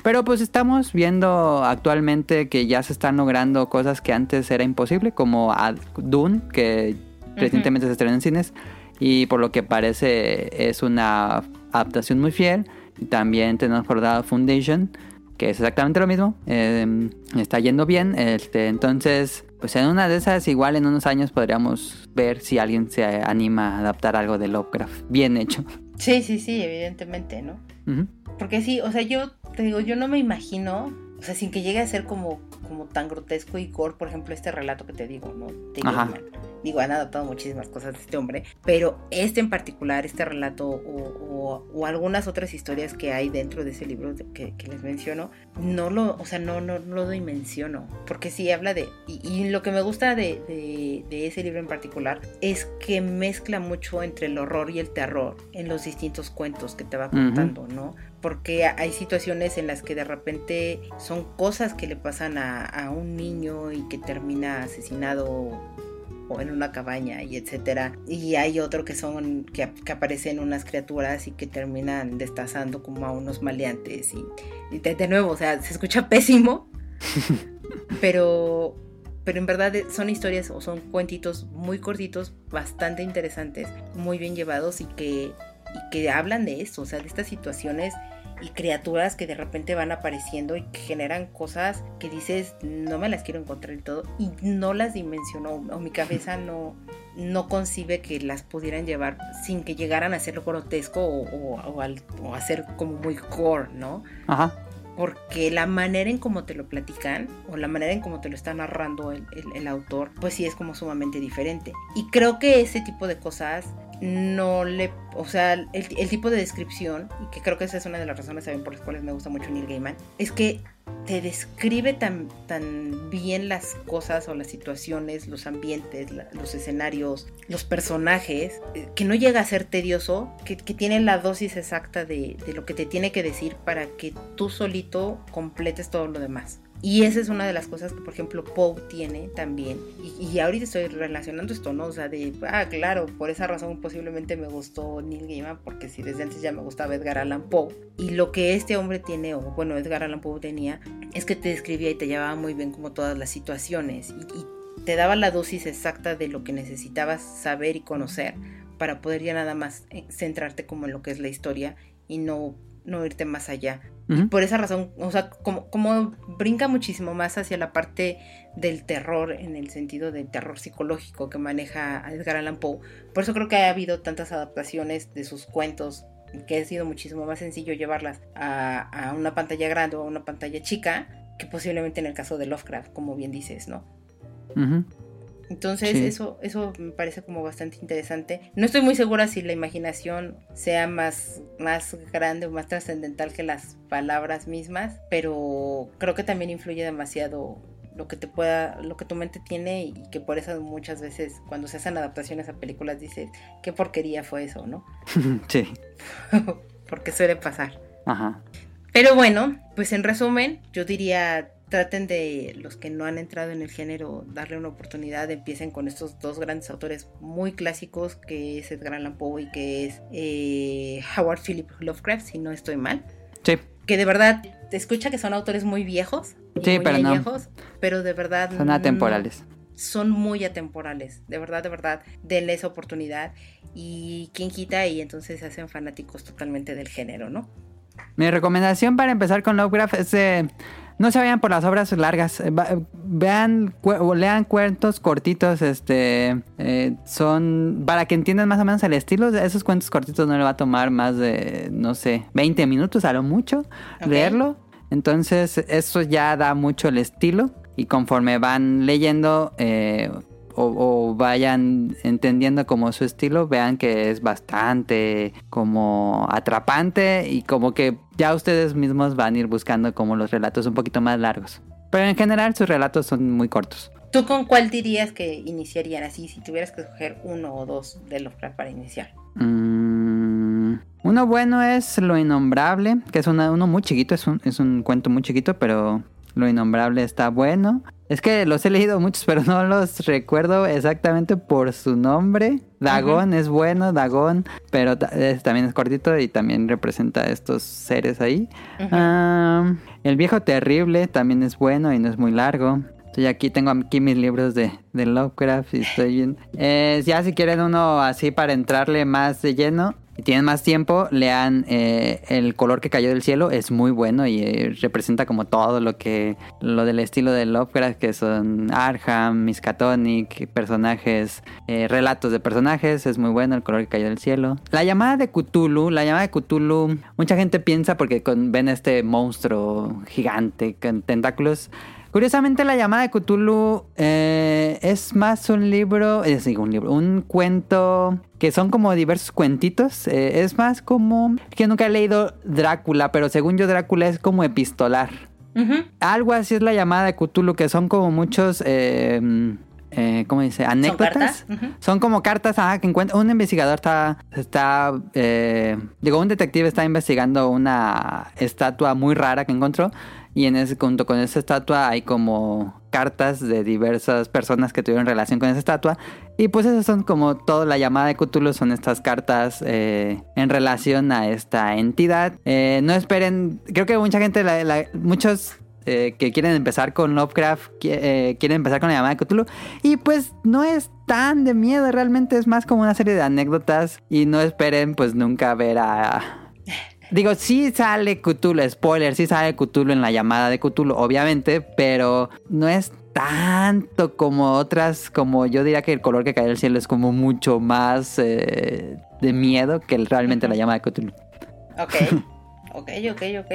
Pero pues estamos viendo actualmente que ya se están logrando cosas que antes era imposible, como Dune, que recientemente se estrenó en cines y por lo que parece es una adaptación muy fiel. Y también tenemos por lado Foundation, que es exactamente lo mismo. Em, está yendo bien. Este, entonces, pues en una de esas, igual en unos años podríamos ver si alguien se anima a adaptar algo de Lovecraft. Bien hecho. Sí, sí, sí, evidentemente, ¿no? Porque sí, o sea, yo te digo, yo no me imagino, o sea, sin que llegue a ser como, como tan grotesco y gore, por ejemplo, este relato que te digo, ¿no? Ajá. Digo, han adaptado muchísimas cosas de este hombre, pero este en particular, este relato o, algunas otras historias que hay dentro de ese libro que, les menciono, no lo, o sea, no, no, no lo dimensiono, porque sí habla de, y, lo que me gusta de, ese libro en particular es que mezcla mucho entre el horror y el terror en los distintos cuentos que te va contando, ¿no? Porque hay situaciones en las que de repente son cosas que le pasan a, a, un niño y que termina asesinado o en una cabaña y etcétera. Y hay otro que son que, aparecen unas criaturas y que terminan destazando como a unos maleantes y, de, nuevo, o sea, se escucha pésimo, pero pero en verdad son historias o son cuentitos muy cortitos, bastante interesantes, muy bien llevados y que, y que hablan de eso, o sea, de estas situaciones y criaturas que de repente van apareciendo y que generan cosas que dices, no me las quiero encontrar y todo, y no las dimensionó, o mi cabeza no, no concibe que las pudieran llevar sin que llegaran a ser grotesco o, o, o, a ser como muy core, ¿no? Ajá. Porque la manera en cómo te lo platican o la manera en cómo te lo está narrando el, el autor, pues sí es como sumamente diferente. Y creo que ese tipo de cosas no le, o sea, el, tipo de descripción, y que creo que esa es una de las razones también por las cuales me gusta mucho Neil Gaiman, es que te describe tan, tan bien las cosas o las situaciones, los ambientes, los escenarios, los personajes, eh, que no llega a ser tedioso, que, que tiene la dosis exacta de, de lo que te tiene que decir para que tú solito completes todo lo demás. Y esa es una de las cosas que, por ejemplo, Poe tiene también. Y, ahorita estoy relacionando esto, ¿no? O sea, de, ah, claro, por esa razón posiblemente me gustó Neil Gaiman, porque si desde antes ya me gustaba Edgar Allan Poe. Y lo que este hombre tiene, o bueno, Edgar Allan Poe tenía, es que te describía y te llevaba muy bien como todas las situaciones. Y, te daba la dosis exacta de lo que necesitabas saber y conocer para poder ya nada más eh, centrarte como en lo que es la historia y no, no irte más allá por esa razón, o sea, como, como brinca muchísimo más hacia la parte del terror, en el sentido del terror psicológico que maneja Edgar Allan Poe. Por eso creo que ha habido tantas adaptaciones de sus cuentos que ha sido muchísimo más sencillo llevarlas a, una pantalla grande o a una pantalla chica que posiblemente en el caso de Lovecraft, como bien dices, ¿no? Entonces Sí. eso, eso me parece como bastante interesante. No estoy muy segura si la imaginación sea más, más grande o más trascendental que las palabras mismas, pero creo que también influye demasiado lo que te pueda, lo que tu mente tiene y que por eso muchas veces cuando se hacen adaptaciones a películas dices, qué porquería fue eso, ¿no? sí. Porque suele pasar. Ajá. Pero bueno, pues en resumen, yo diría, traten de los que no han entrado en el género, darle una oportunidad, empiecen con estos dos grandes autores muy clásicos, que es Edgar Allan Poe y que es eh, Howard Philip Lovecraft, si no estoy mal. Sí. Que de verdad, te escucha que son autores muy viejos. Sí, muy pero no. añejos, pero de verdad... Son no- atemporales. son muy atemporales, de verdad, de verdad, denle esa oportunidad y quien quita y entonces se hacen fanáticos totalmente del género, ¿no? Mi recomendación para empezar con Lovecraft es eh, no se vayan por las obras largas. Eh, Vean o lean cuentos cortitos. Este eh, son para que entiendan más o menos el estilo. Esos cuentos cortitos no le va a tomar más de no sé 20 minutos a lo mucho leerlo. Entonces eso ya da mucho el estilo y conforme van leyendo eh, o, o vayan entendiendo como su estilo, vean que es bastante como atrapante y como que ya ustedes mismos van a ir buscando como los relatos un poquito más largos. Pero en general sus relatos son muy cortos. ¿Tú con cuál dirías que iniciarían así si tuvieras que escoger uno o dos de Lovecraft para iniciar? Mm, uno bueno es Lo Innombrable, que es una- uno muy chiquito, es un, es un cuento muy chiquito, pero Lo Innombrable está bueno. Es que los he leído muchos, pero no los recuerdo exactamente por su nombre. Dagón es bueno, Dagón, pero es- también es cortito y también representa a estos seres ahí. Ah, el viejo terrible también es bueno y no es muy largo. Estoy aquí, tengo aquí mis libros de, de Lovecraft y estoy bien. Eh, ya si quieren uno así para entrarle más de lleno y tienen más tiempo, lean eh, El color que cayó del cielo. Es muy bueno y eh, representa como todo lo que lo del estilo de Lovecraft, que son Arkham, Miskatonic, personajes, eh, relatos de personajes. Es muy bueno El color que cayó del cielo. La llamada de Cthulhu, la llamada de Cthulhu, mucha gente piensa porque con- ven este monstruo gigante con tentáculos. Curiosamente, la llamada de Cthulhu eh, es más un libro, es decir, un libro, un cuento que son como diversos cuentitos. eh, es más como que nunca he leído Drácula, pero según yo Drácula es como epistolar. Algo así es la llamada de Cthulhu, que son como muchos, eh, eh, ¿cómo dice? ¿Son Anécdotas. Son como cartas ajá, que encuentra. Un investigador está. está eh, digo, un detective está investigando una estatua muy rara que encontró. Y en ese, junto con esa estatua hay como cartas de diversas personas que tuvieron relación con esa estatua. Y pues esas son como toda la llamada de Cthulhu, son estas cartas eh, en relación a esta entidad. Eh, no esperen, creo que mucha gente, muchos eh, que quieren empezar con Lovecraft, qui- quieren empezar con la llamada de Cthulhu. Y pues no es tan de miedo, realmente es más como una serie de anécdotas. Y no esperen pues nunca ver a... Digo, sí sale Cthulhu, spoiler, sí sale Cthulhu en la llamada de Cthulhu, obviamente, pero no es tanto como otras, como yo diría que el color que cae del cielo es como mucho más eh, de miedo que realmente la llamada de Cthulhu. Ok, ok, ok, ok.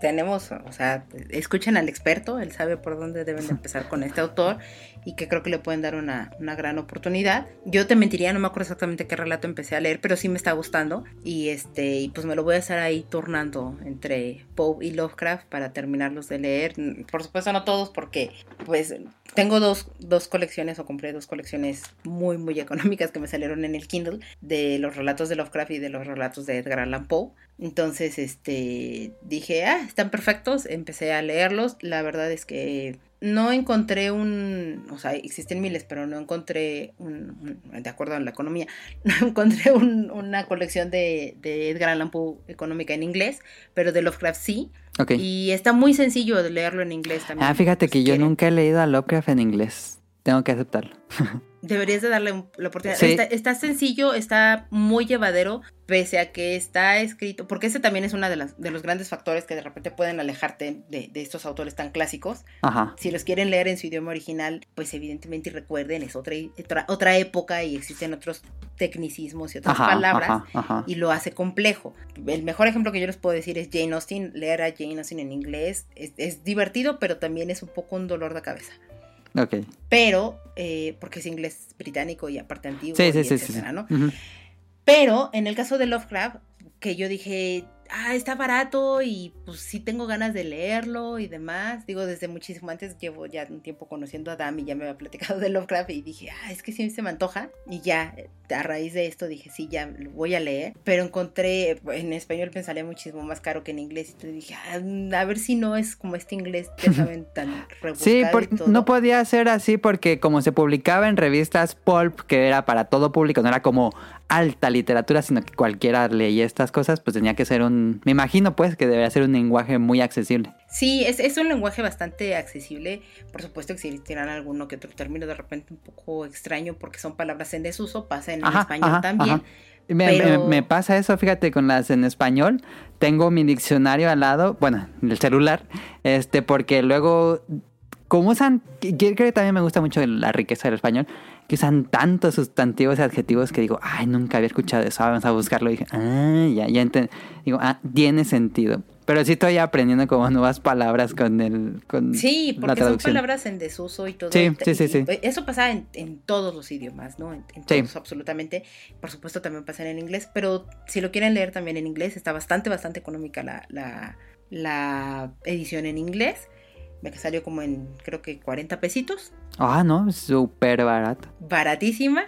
Tenemos, o sea, escuchen al experto, él sabe por dónde deben de empezar con este autor y que creo que le pueden dar una, una gran oportunidad. Yo te mentiría, no me acuerdo exactamente qué relato empecé a leer, pero sí me está gustando y este, y pues me lo voy a estar ahí turnando entre Poe y Lovecraft para terminarlos de leer. Por supuesto no todos porque pues tengo dos, dos colecciones o compré dos colecciones muy muy económicas que me salieron en el Kindle de los relatos de Lovecraft y de los relatos de Edgar Allan Poe. Entonces, este, dije, ah, están perfectos, empecé a leerlos. La verdad es que no encontré un, o sea, existen miles, pero no encontré un, un- de acuerdo a la economía, no encontré un- una colección de, de Edgar Allan Poe económica en inglés, pero de Lovecraft sí. Ok. Y está muy sencillo de leerlo en inglés también. Ah, fíjate que yo quieren. nunca he leído a Lovecraft en inglés. Tengo que aceptarlo. Deberías de darle la oportunidad. Sí. Está, está sencillo, está muy llevadero, pese a que está escrito, porque ese también es uno de, las, de los grandes factores que de repente pueden alejarte de, de estos autores tan clásicos. Ajá. Si los quieren leer en su idioma original, pues evidentemente y recuerden, es otra, otra, otra época y existen otros tecnicismos y otras Ajá, palabras. ajá. Y lo hace complejo. El mejor ejemplo que yo les puedo decir es Jane Austen. Leer a Jane Austen en inglés es, es divertido, pero también es un poco un dolor de cabeza. Ok. Pero, eh, porque es inglés británico y aparte antiguo, Sí, sí, sí, sí, etcétera, sí. ¿no? Pero en el caso de Lovecraft, que yo dije, ah, está barato y pues sí tengo ganas de leerlo y demás. Digo, desde muchísimo antes llevo ya un tiempo conociendo a Adam y ya me había platicado de Lovecraft y dije, ah, es que sí se me antoja. Y ya, a raíz de esto dije, sí, ya lo voy a leer. Pero encontré, en español pensaría muchísimo más caro que en inglés. Y entonces dije, ah, a ver si no es como este inglés, ya saben, tan rebuscado Sí, y por- todo. no podía ser así porque como se publicaba en revistas pulp, que era para todo público, no era como alta literatura, sino que cualquiera leía estas cosas, pues tenía que ser un... Me imagino pues que debería ser un lenguaje muy accesible. Sí, es, es un lenguaje bastante accesible. Por supuesto que si tiran alguno que otro término de repente un poco extraño porque son palabras en desuso, pasa en Ajá, español ajá, también. ajá. Me, pero- me- me pasa eso, fíjate, con las en español. Tengo mi diccionario al lado, bueno, el celular, este, porque luego, como usan, que- creo que también me gusta mucho la riqueza del español, que usan tantos sustantivos y adjetivos que digo, ay, nunca había escuchado eso, vamos a buscarlo. Y dije, ah, ya, ya enten-". Digo, ah, tiene sentido. Pero sí estoy aprendiendo como nuevas palabras con el con Sí, la porque son traducción. palabras en desuso y todo. Sí, sí, sí, sí. Eso pasa en, en todos los idiomas, ¿no? En, en Sí. todos, absolutamente. Por supuesto, también pasa en inglés, pero si lo quieren leer también en inglés, está bastante, bastante económica la, la, la edición en inglés. Me salió como en, creo que 40 pesitos. Ah, no, súper barato. baratísima.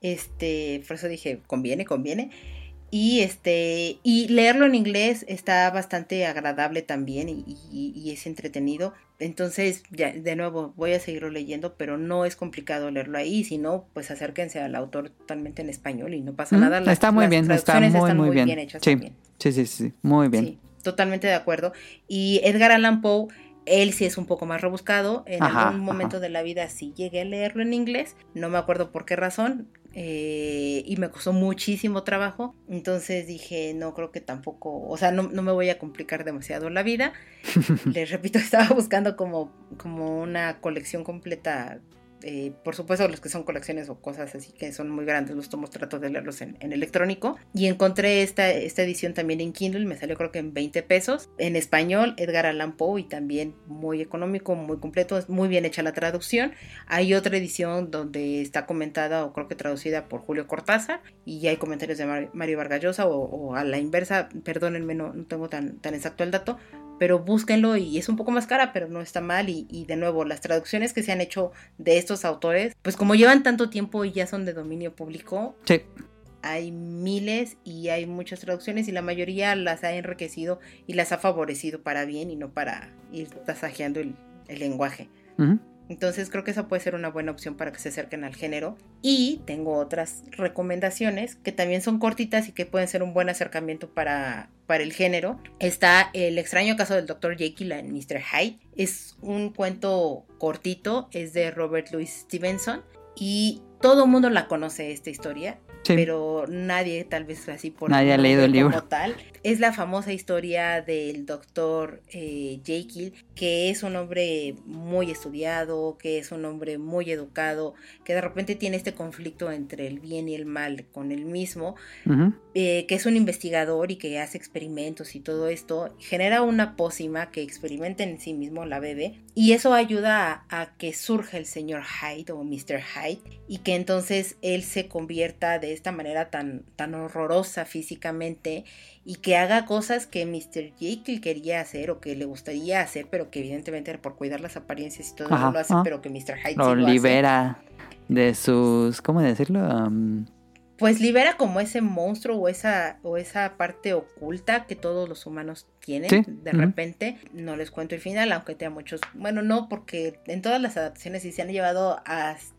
Este, por eso dije, conviene, conviene. Y este, y leerlo en inglés está bastante agradable también y, y- y es entretenido. Entonces, ya, de nuevo, voy a seguirlo leyendo, pero no es complicado leerlo ahí, sino pues acérquense al autor totalmente en español y no pasa Mm, nada. Las- está muy las bien, está muy, están muy bien. hechas Sí. Sí, sí, sí, muy bien. Sí, totalmente de acuerdo. Y Edgar Allan Poe, él sí es un poco más rebuscado. En Ajá, algún momento ajá. de la vida sí llegué a leerlo en inglés. No me acuerdo por qué razón. eh, y me costó muchísimo trabajo. Entonces dije, no creo que tampoco, o sea, no, no me voy a complicar demasiado la vida. Les repito, estaba buscando como, como una colección completa. Eh, por supuesto, los que son colecciones o cosas así que son muy grandes, los tomos trato de leerlos en, en electrónico. Y encontré esta, esta edición también en Kindle, me salió creo que en 20 pesos. En español, Edgar Allan Poe, y también muy económico, muy completo, muy bien hecha la traducción. Hay otra edición donde está comentada o creo que traducida por Julio Cortázar y hay comentarios de Mar- Mario Vargallosa o, o a la inversa, perdónenme, no, no tengo tan, tan exacto el dato, pero búsquenlo y es un poco más cara, pero no está mal. Y, y de nuevo, las traducciones que se han hecho de estos autores, pues como llevan tanto tiempo y ya son de dominio público, Sí. hay miles y hay muchas traducciones y la mayoría las ha enriquecido y las ha favorecido para bien y no para ir tasajeando el, el lenguaje. Entonces creo que esa puede ser una buena opción para que se acerquen al género. Y tengo otras recomendaciones que también son cortitas y que pueden ser un buen acercamiento para, para el género. Está El extraño caso del Dr. Jekyll en Mr. Hyde. Es un cuento cortito, es de Robert Louis Stevenson y todo el mundo la conoce esta historia. Sí. Pero nadie, tal vez así por Nadie ha leído el como libro. tal. Es la famosa historia del doctor eh, Jekyll, que es un hombre muy estudiado, que es un hombre muy educado, que de repente tiene este conflicto entre el bien y el mal con él mismo, Ujú. eh, que es un investigador y que hace experimentos y todo esto, genera una pócima que experimenta en sí mismo, la bebe, y eso ayuda a, a que surja el señor Hyde o Mr. Hyde, y que entonces él se convierta de esta manera tan, tan horrorosa físicamente y que haga cosas que Mr. Jekyll quería hacer o que le gustaría hacer, pero que evidentemente por cuidar las apariencias y todo Ajá, no lo hace, ajá. pero que Mr. Hyde Lo sí lo hace. libera de sus. ¿Cómo decirlo? Um, pues libera como ese monstruo o esa, o esa parte oculta que todos los humanos tienen Sí, de repente. No les cuento el final, aunque te a muchos. Bueno, no, porque en todas las adaptaciones sí se han llevado hasta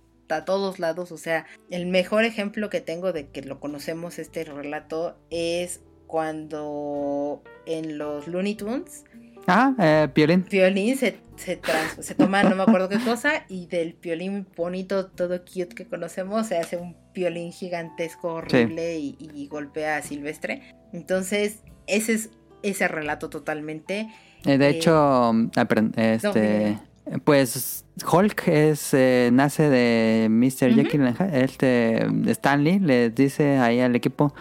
todos lados. O sea, el mejor ejemplo que tengo de que lo conocemos este relato es cuando en los Looney Tunes Ah, eh, Piolín. Piolín se, se, trans- se toma no me acuerdo qué cosa y del piolín bonito, todo cute que conocemos, se hace un piolín gigantesco, horrible y, y golpea a Silvestre. Entonces, ese es ese relato totalmente. Eh, de Eh, hecho, ah, perdón, este, pues Hulk es eh, nace de Mr. Ujú. Jekyll. Este Stanley les dice ahí al equipo,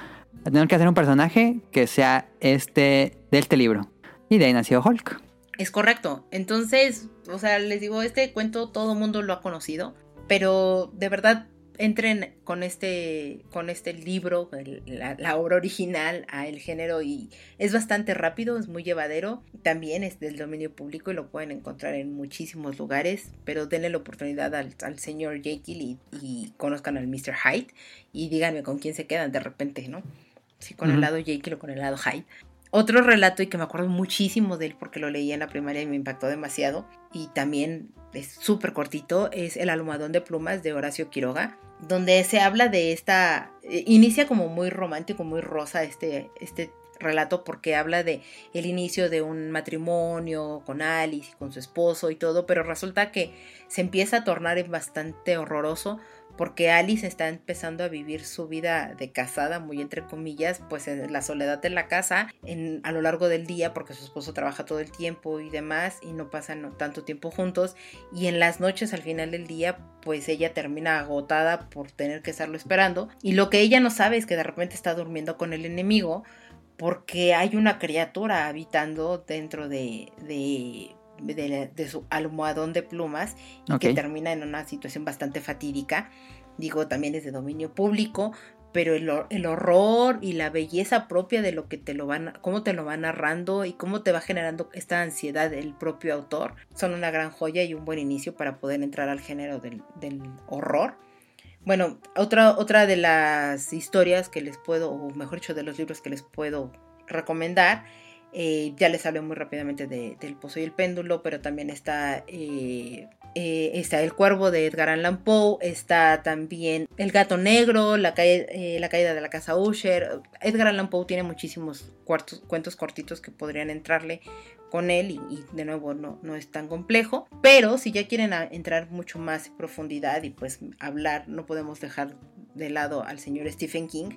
tenemos que hacer un personaje que sea este de este libro. Y de ahí nació Hulk. Es correcto. Entonces, o sea, les digo, este cuento todo el mundo lo ha conocido, pero de verdad entren con este, con este libro, la, obra original, a el género y es bastante rápido, es muy llevadero. También es del dominio público y lo pueden encontrar en muchísimos lugares, pero denle la oportunidad al, señor Jekyll y, y, conozcan al Mr. Hyde y díganme con quién se quedan de repente, ¿no? Si con el lado Jekyll o con el lado Hyde. Otro relato y que me acuerdo muchísimo de él porque lo leí en la primaria y me impactó demasiado y también es súper cortito, es El almohadón de plumas de Horacio Quiroga, donde se habla de esta, eh, inicia como muy romántico, muy rosa este, este relato porque habla de el inicio de un matrimonio con Alice y con su esposo y todo, pero resulta que se empieza a tornar bastante horroroso porque Alice está empezando a vivir su vida de casada, muy entre comillas, pues en la soledad de la casa a lo largo del día, porque su esposo trabaja todo el tiempo y demás, y no pasan tanto tiempo juntos, y en las noches al final del día, pues ella termina agotada por tener que estarlo esperando, y lo que ella no sabe es que de repente está durmiendo con el enemigo, porque hay una criatura habitando dentro de, de de, su almohadón de plumas y que termina en una situación bastante fatídica. Digo, también es de dominio público, pero el, el, horror y la belleza propia de lo que te lo van, cómo te lo va narrando y cómo te va generando esta ansiedad el propio autor, son una gran joya y un buen inicio para poder entrar al género del, del horror. Bueno, otra, otra de las historias que les puedo, o mejor dicho, de los libros que les puedo recomendar eh, ya les hablé muy rápidamente de, del Pozo y el Péndulo, pero también está, eh, eh, está El Cuervo de Edgar Allan Poe, está también El Gato Negro, La, Caída de la Casa Usher. Edgar Allan Poe tiene muchísimos cuentos cortitos que podrían entrarle con él y, de nuevo no, no, es tan complejo, pero si ya quieren entrar mucho más en profundidad y pues hablar, no podemos dejar de lado al señor Stephen King.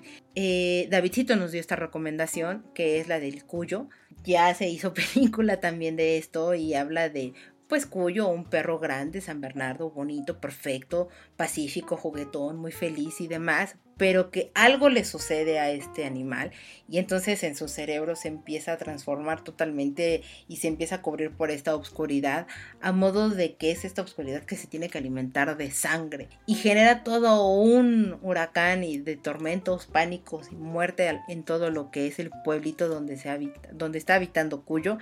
Davidcito nos dio esta recomendación que es la del Cuyo. Ya se hizo película también de esto y habla de pues Cuyo, un perro grande, San Bernardo, bonito, perfecto, pacífico, juguetón, muy feliz y demás, pero que algo le sucede a este animal y entonces en su cerebro se empieza a transformar totalmente y se empieza a cubrir por esta oscuridad a modo de que es esta oscuridad que se tiene que alimentar de sangre y genera todo un huracán y de tormentos, pánicos y muerte en todo lo que es el pueblito donde se habita, donde está habitando Cuyo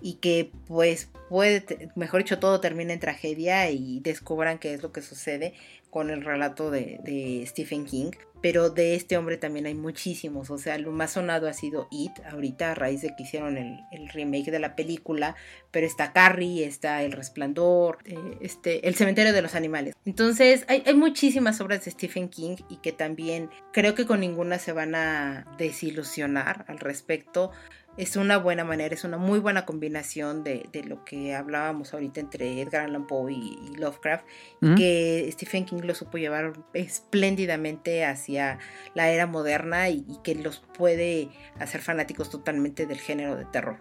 y que pues puede, mejor dicho, todo termina en tragedia y descubran qué es lo que sucede con el relato de, Stephen King, pero de este hombre también hay muchísimos, o sea, lo más sonado ha sido It, ahorita a raíz de que hicieron el, remake de la película, pero está Carrie, está El Resplandor, eh, este, El Cementerio de los Animales. Entonces, hay, hay muchísimas obras de Stephen King y que también creo que con ninguna se van a desilusionar al respecto es una buena manera, es una muy buena combinación de, lo que hablábamos ahorita entre Edgar Allan Poe y, Lovecraft, que Stephen King lo supo llevar espléndidamente hacia la era moderna y, que los puede hacer fanáticos totalmente del género de terror.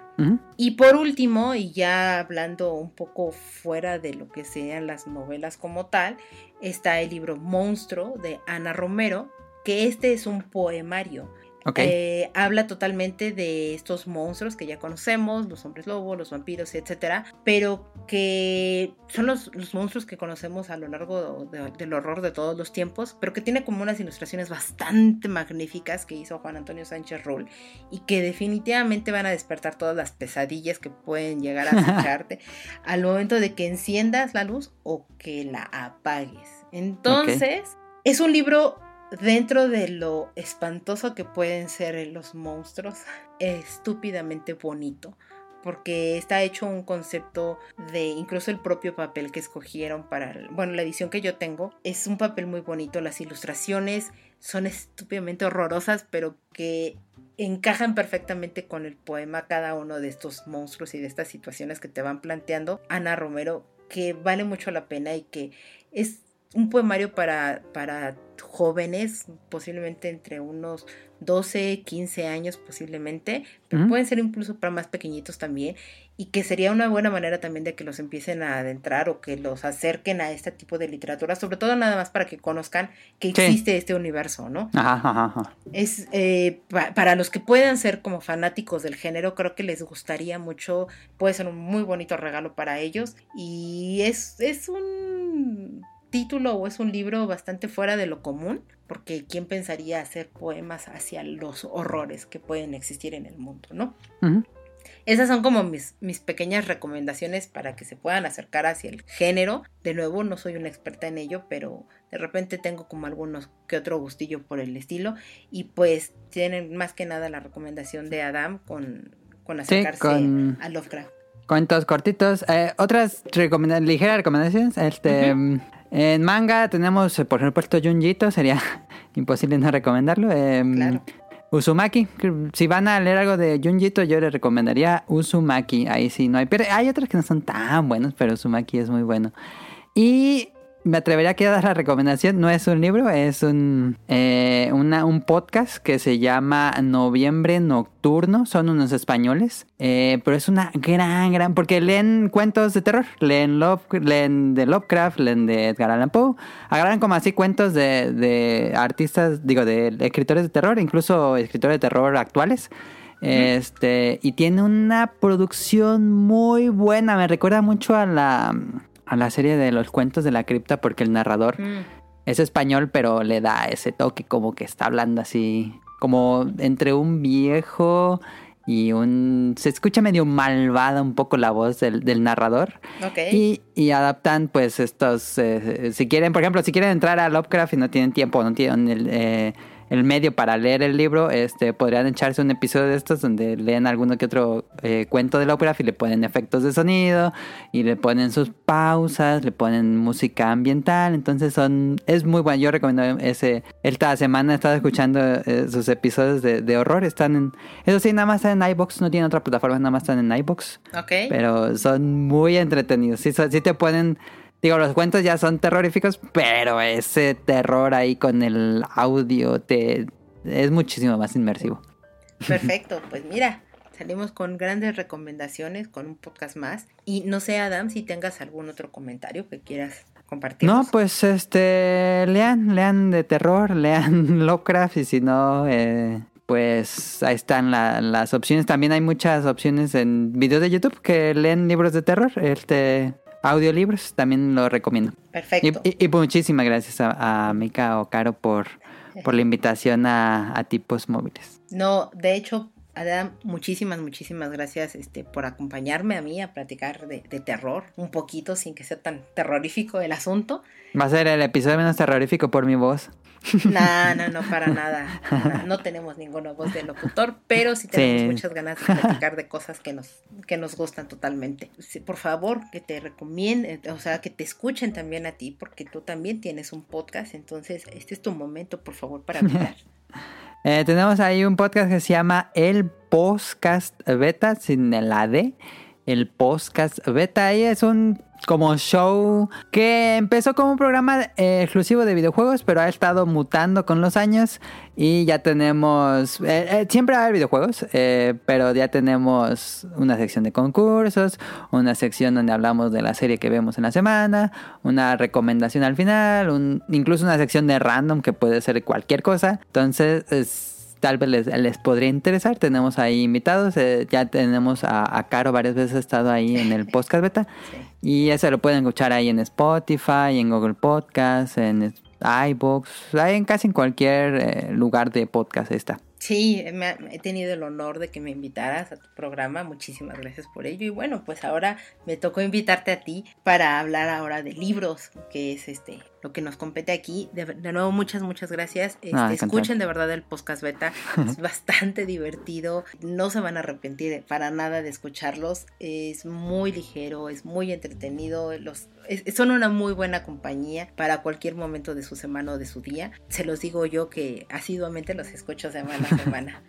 Y por último, y ya hablando un poco fuera de lo que sean las novelas como tal, está el libro Monstruo de Ana Romero, que este es un poemario eh, habla totalmente de estos monstruos que ya conocemos, los hombres lobos, los vampiros, etcétera, pero que son los, monstruos que conocemos a lo largo del horror de todos los tiempos, pero que tiene como unas ilustraciones bastante magníficas que hizo Juan Antonio Sánchez Rull y que definitivamente van a despertar todas las pesadillas que pueden llegar a acecharte al momento de que enciendas la luz o que la apagues. Entonces, es un libro dentro de lo espantoso que pueden ser los monstruos, estúpidamente bonito. Porque está hecho un concepto de incluso el propio papel que escogieron para, bueno, la edición que yo tengo es un papel muy bonito. Las ilustraciones son estúpidamente horrorosas, pero que encajan perfectamente con el poema cada uno de estos monstruos y de estas situaciones que te van planteando Ana Romero, que vale mucho la pena y que es un poemario para, para jóvenes, posiblemente entre unos 12, 15 años posiblemente, pero pueden ser incluso para más pequeñitos también, y que sería una buena manera también de que los empiecen a adentrar o que los acerquen a este tipo de literatura, sobre todo nada más para que conozcan que existe este universo, ¿no? Es eh, para los que puedan ser como fanáticos del género, creo que les gustaría mucho, puede ser un muy bonito regalo para ellos y es, es un título o es un libro bastante fuera de lo común, porque ¿quién pensaría hacer poemas hacia los horrores que pueden existir en el mundo, no? Esas son como mis, mis pequeñas recomendaciones para que se puedan acercar hacia el género. De nuevo, no soy una experta en ello, pero de repente tengo como algunos que otro gustillo por el estilo. Y pues tienen más que nada la recomendación de Adam con, con acercarse a Lovecraft. Cuentos cortitos. Eh, otras ligeras recomendaciones. Este, En manga tenemos, por ejemplo, Junjito. Sería imposible no recomendarlo. Em, claro. Uzumaki. Si van a leer algo de Junjito, yo les recomendaría Uzumaki. Ahí sí no hay. Pero hay otros que no son tan buenos, pero Uzumaki es muy bueno. Y me atrevería a dar la recomendación. No es un libro, es un, eh, un podcast que se llama Noviembre Nocturno. Son unos españoles. Eh, pero es una gran, gran. Porque leen cuentos de terror. Leen, Love, leen de Lovecraft, leen de Edgar Allan Poe. Agarran como así cuentos de, de artistas, digo, de escritores de terror, incluso escritores de terror actuales. Este, y tiene una producción muy buena. Me recuerda mucho a la a la serie de los cuentos de la cripta porque el narrador mm. es español, pero le da ese toque como que está hablando así, como entre un viejo y un... Se escucha medio malvada un poco la voz del, narrador. Y, y, adaptan pues estos... Eh, si quieren, por ejemplo, si quieren entrar a Lovecraft y no tienen tiempo, no tienen el... Eh, el medio para leer el libro, este, podrían echarse un episodio de estos donde leen alguno que otro eh, cuento de la ópera y le ponen efectos de sonido y le ponen sus pausas, le ponen música ambiental, entonces son es muy bueno. Yo recomiendo ese. Esta semana he estado escuchando eh, sus episodios de, horror, están en eso sí, nada más están en iBox, no tienen otra plataforma, nada más están en iBox. Ok. Pero son muy entretenidos. Sí, sí te pueden Digo, los cuentos ya son terroríficos, pero ese terror ahí con el audio te es muchísimo más inmersivo. Perfecto, pues mira, salimos con grandes recomendaciones, con un podcast más. Y no sé, Adam, si tengas algún otro comentario que quieras compartir. No, pues este, lean, lean de terror, lean Lovecraft y si no, eh, pues ahí están las opciones. También hay muchas opciones en videos de YouTube que leen libros de terror. Este, audiolibros, también lo recomiendo. Perfecto. Y, pues muchísimas gracias a, a, Mika o Caro por, por la invitación a, tipos móviles. No, de hecho, Adam, muchísimas, muchísimas gracias este, por acompañarme a mí a platicar de, de, terror, un poquito sin que sea tan terrorífico el asunto. Va a ser el episodio menos terrorífico por mi voz. No, no, no, para nada. No, tenemos ninguna voz de locutor, pero sí tenemos muchas ganas de platicar de cosas que nos, que nos gustan totalmente. por favor, que te recomienden, o sea, que te escuchen también a ti, porque tú también tienes un podcast, entonces este es tu momento, por favor, para hablar. Eh, tenemos ahí un podcast que se llama El Podcast Beta, sin el AD. El Podcast Beta, ahí es un como show que empezó como un programa eh, exclusivo de videojuegos, pero ha estado mutando con los años y ya tenemos, eh, eh, siempre va a haber videojuegos, pero ya tenemos una sección de concursos, una sección donde hablamos de la serie que vemos en la semana, una recomendación al final, incluso una sección de random que puede ser cualquier cosa. Entonces, tal vez les, podría interesar. Tenemos ahí invitados. ya tenemos a, a, Caro varias veces ha estado ahí en el podcast beta. Y eso lo pueden escuchar ahí en Spotify, en Google Podcast, en iBox, en casi en cualquier eh, lugar de podcast está. Sí, he tenido el honor de que me invitaras a tu programa, muchísimas gracias por ello y bueno, pues ahora me tocó invitarte a ti para hablar ahora de libros, que es este lo que nos compete aquí. De, nuevo, muchas, muchas gracias. Este, escuchen de verdad el podcast beta. Es bastante divertido. No se van a arrepentir para nada de escucharlos. Es muy ligero, es muy entretenido. Los, son una muy buena compañía para cualquier momento de su semana o de su día. Se los digo yo que asiduamente los escucho semana a semana.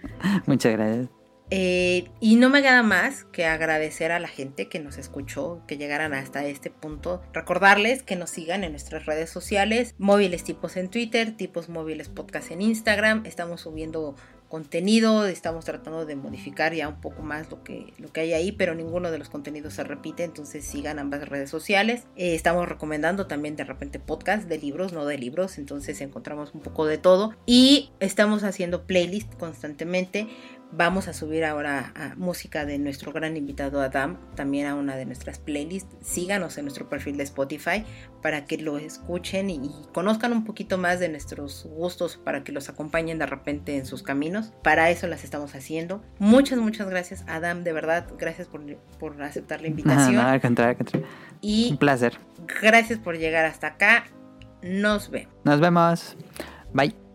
muchas gracias. Eh, y no me queda más que agradecer a la gente que nos escuchó, que llegaran hasta este punto. Recordarles que nos sigan en nuestras redes sociales, móviles tipos en Twitter, tipos móviles podcast en Instagram. Estamos subiendo contenido, estamos tratando de modificar ya un poco más lo que, lo que hay ahí, pero ninguno de los contenidos se repite, entonces sigan ambas redes sociales. Eh, estamos recomendando también de repente podcast de libros, no de libros, entonces encontramos un poco de todo y estamos haciendo playlist constantemente Vamos a subir ahora a música de nuestro gran invitado Adam, también a una de nuestras playlists. Síganos en nuestro perfil de Spotify para que lo escuchen y, conozcan un poquito más de nuestros gustos, para que los acompañen de repente en sus caminos. Para eso las estamos haciendo. Muchas, muchas gracias Adam, de verdad, gracias por, por aceptar la invitación. al contrario, Y un placer. Gracias por llegar hasta acá. Nos vemos. Nos vemos. Bye.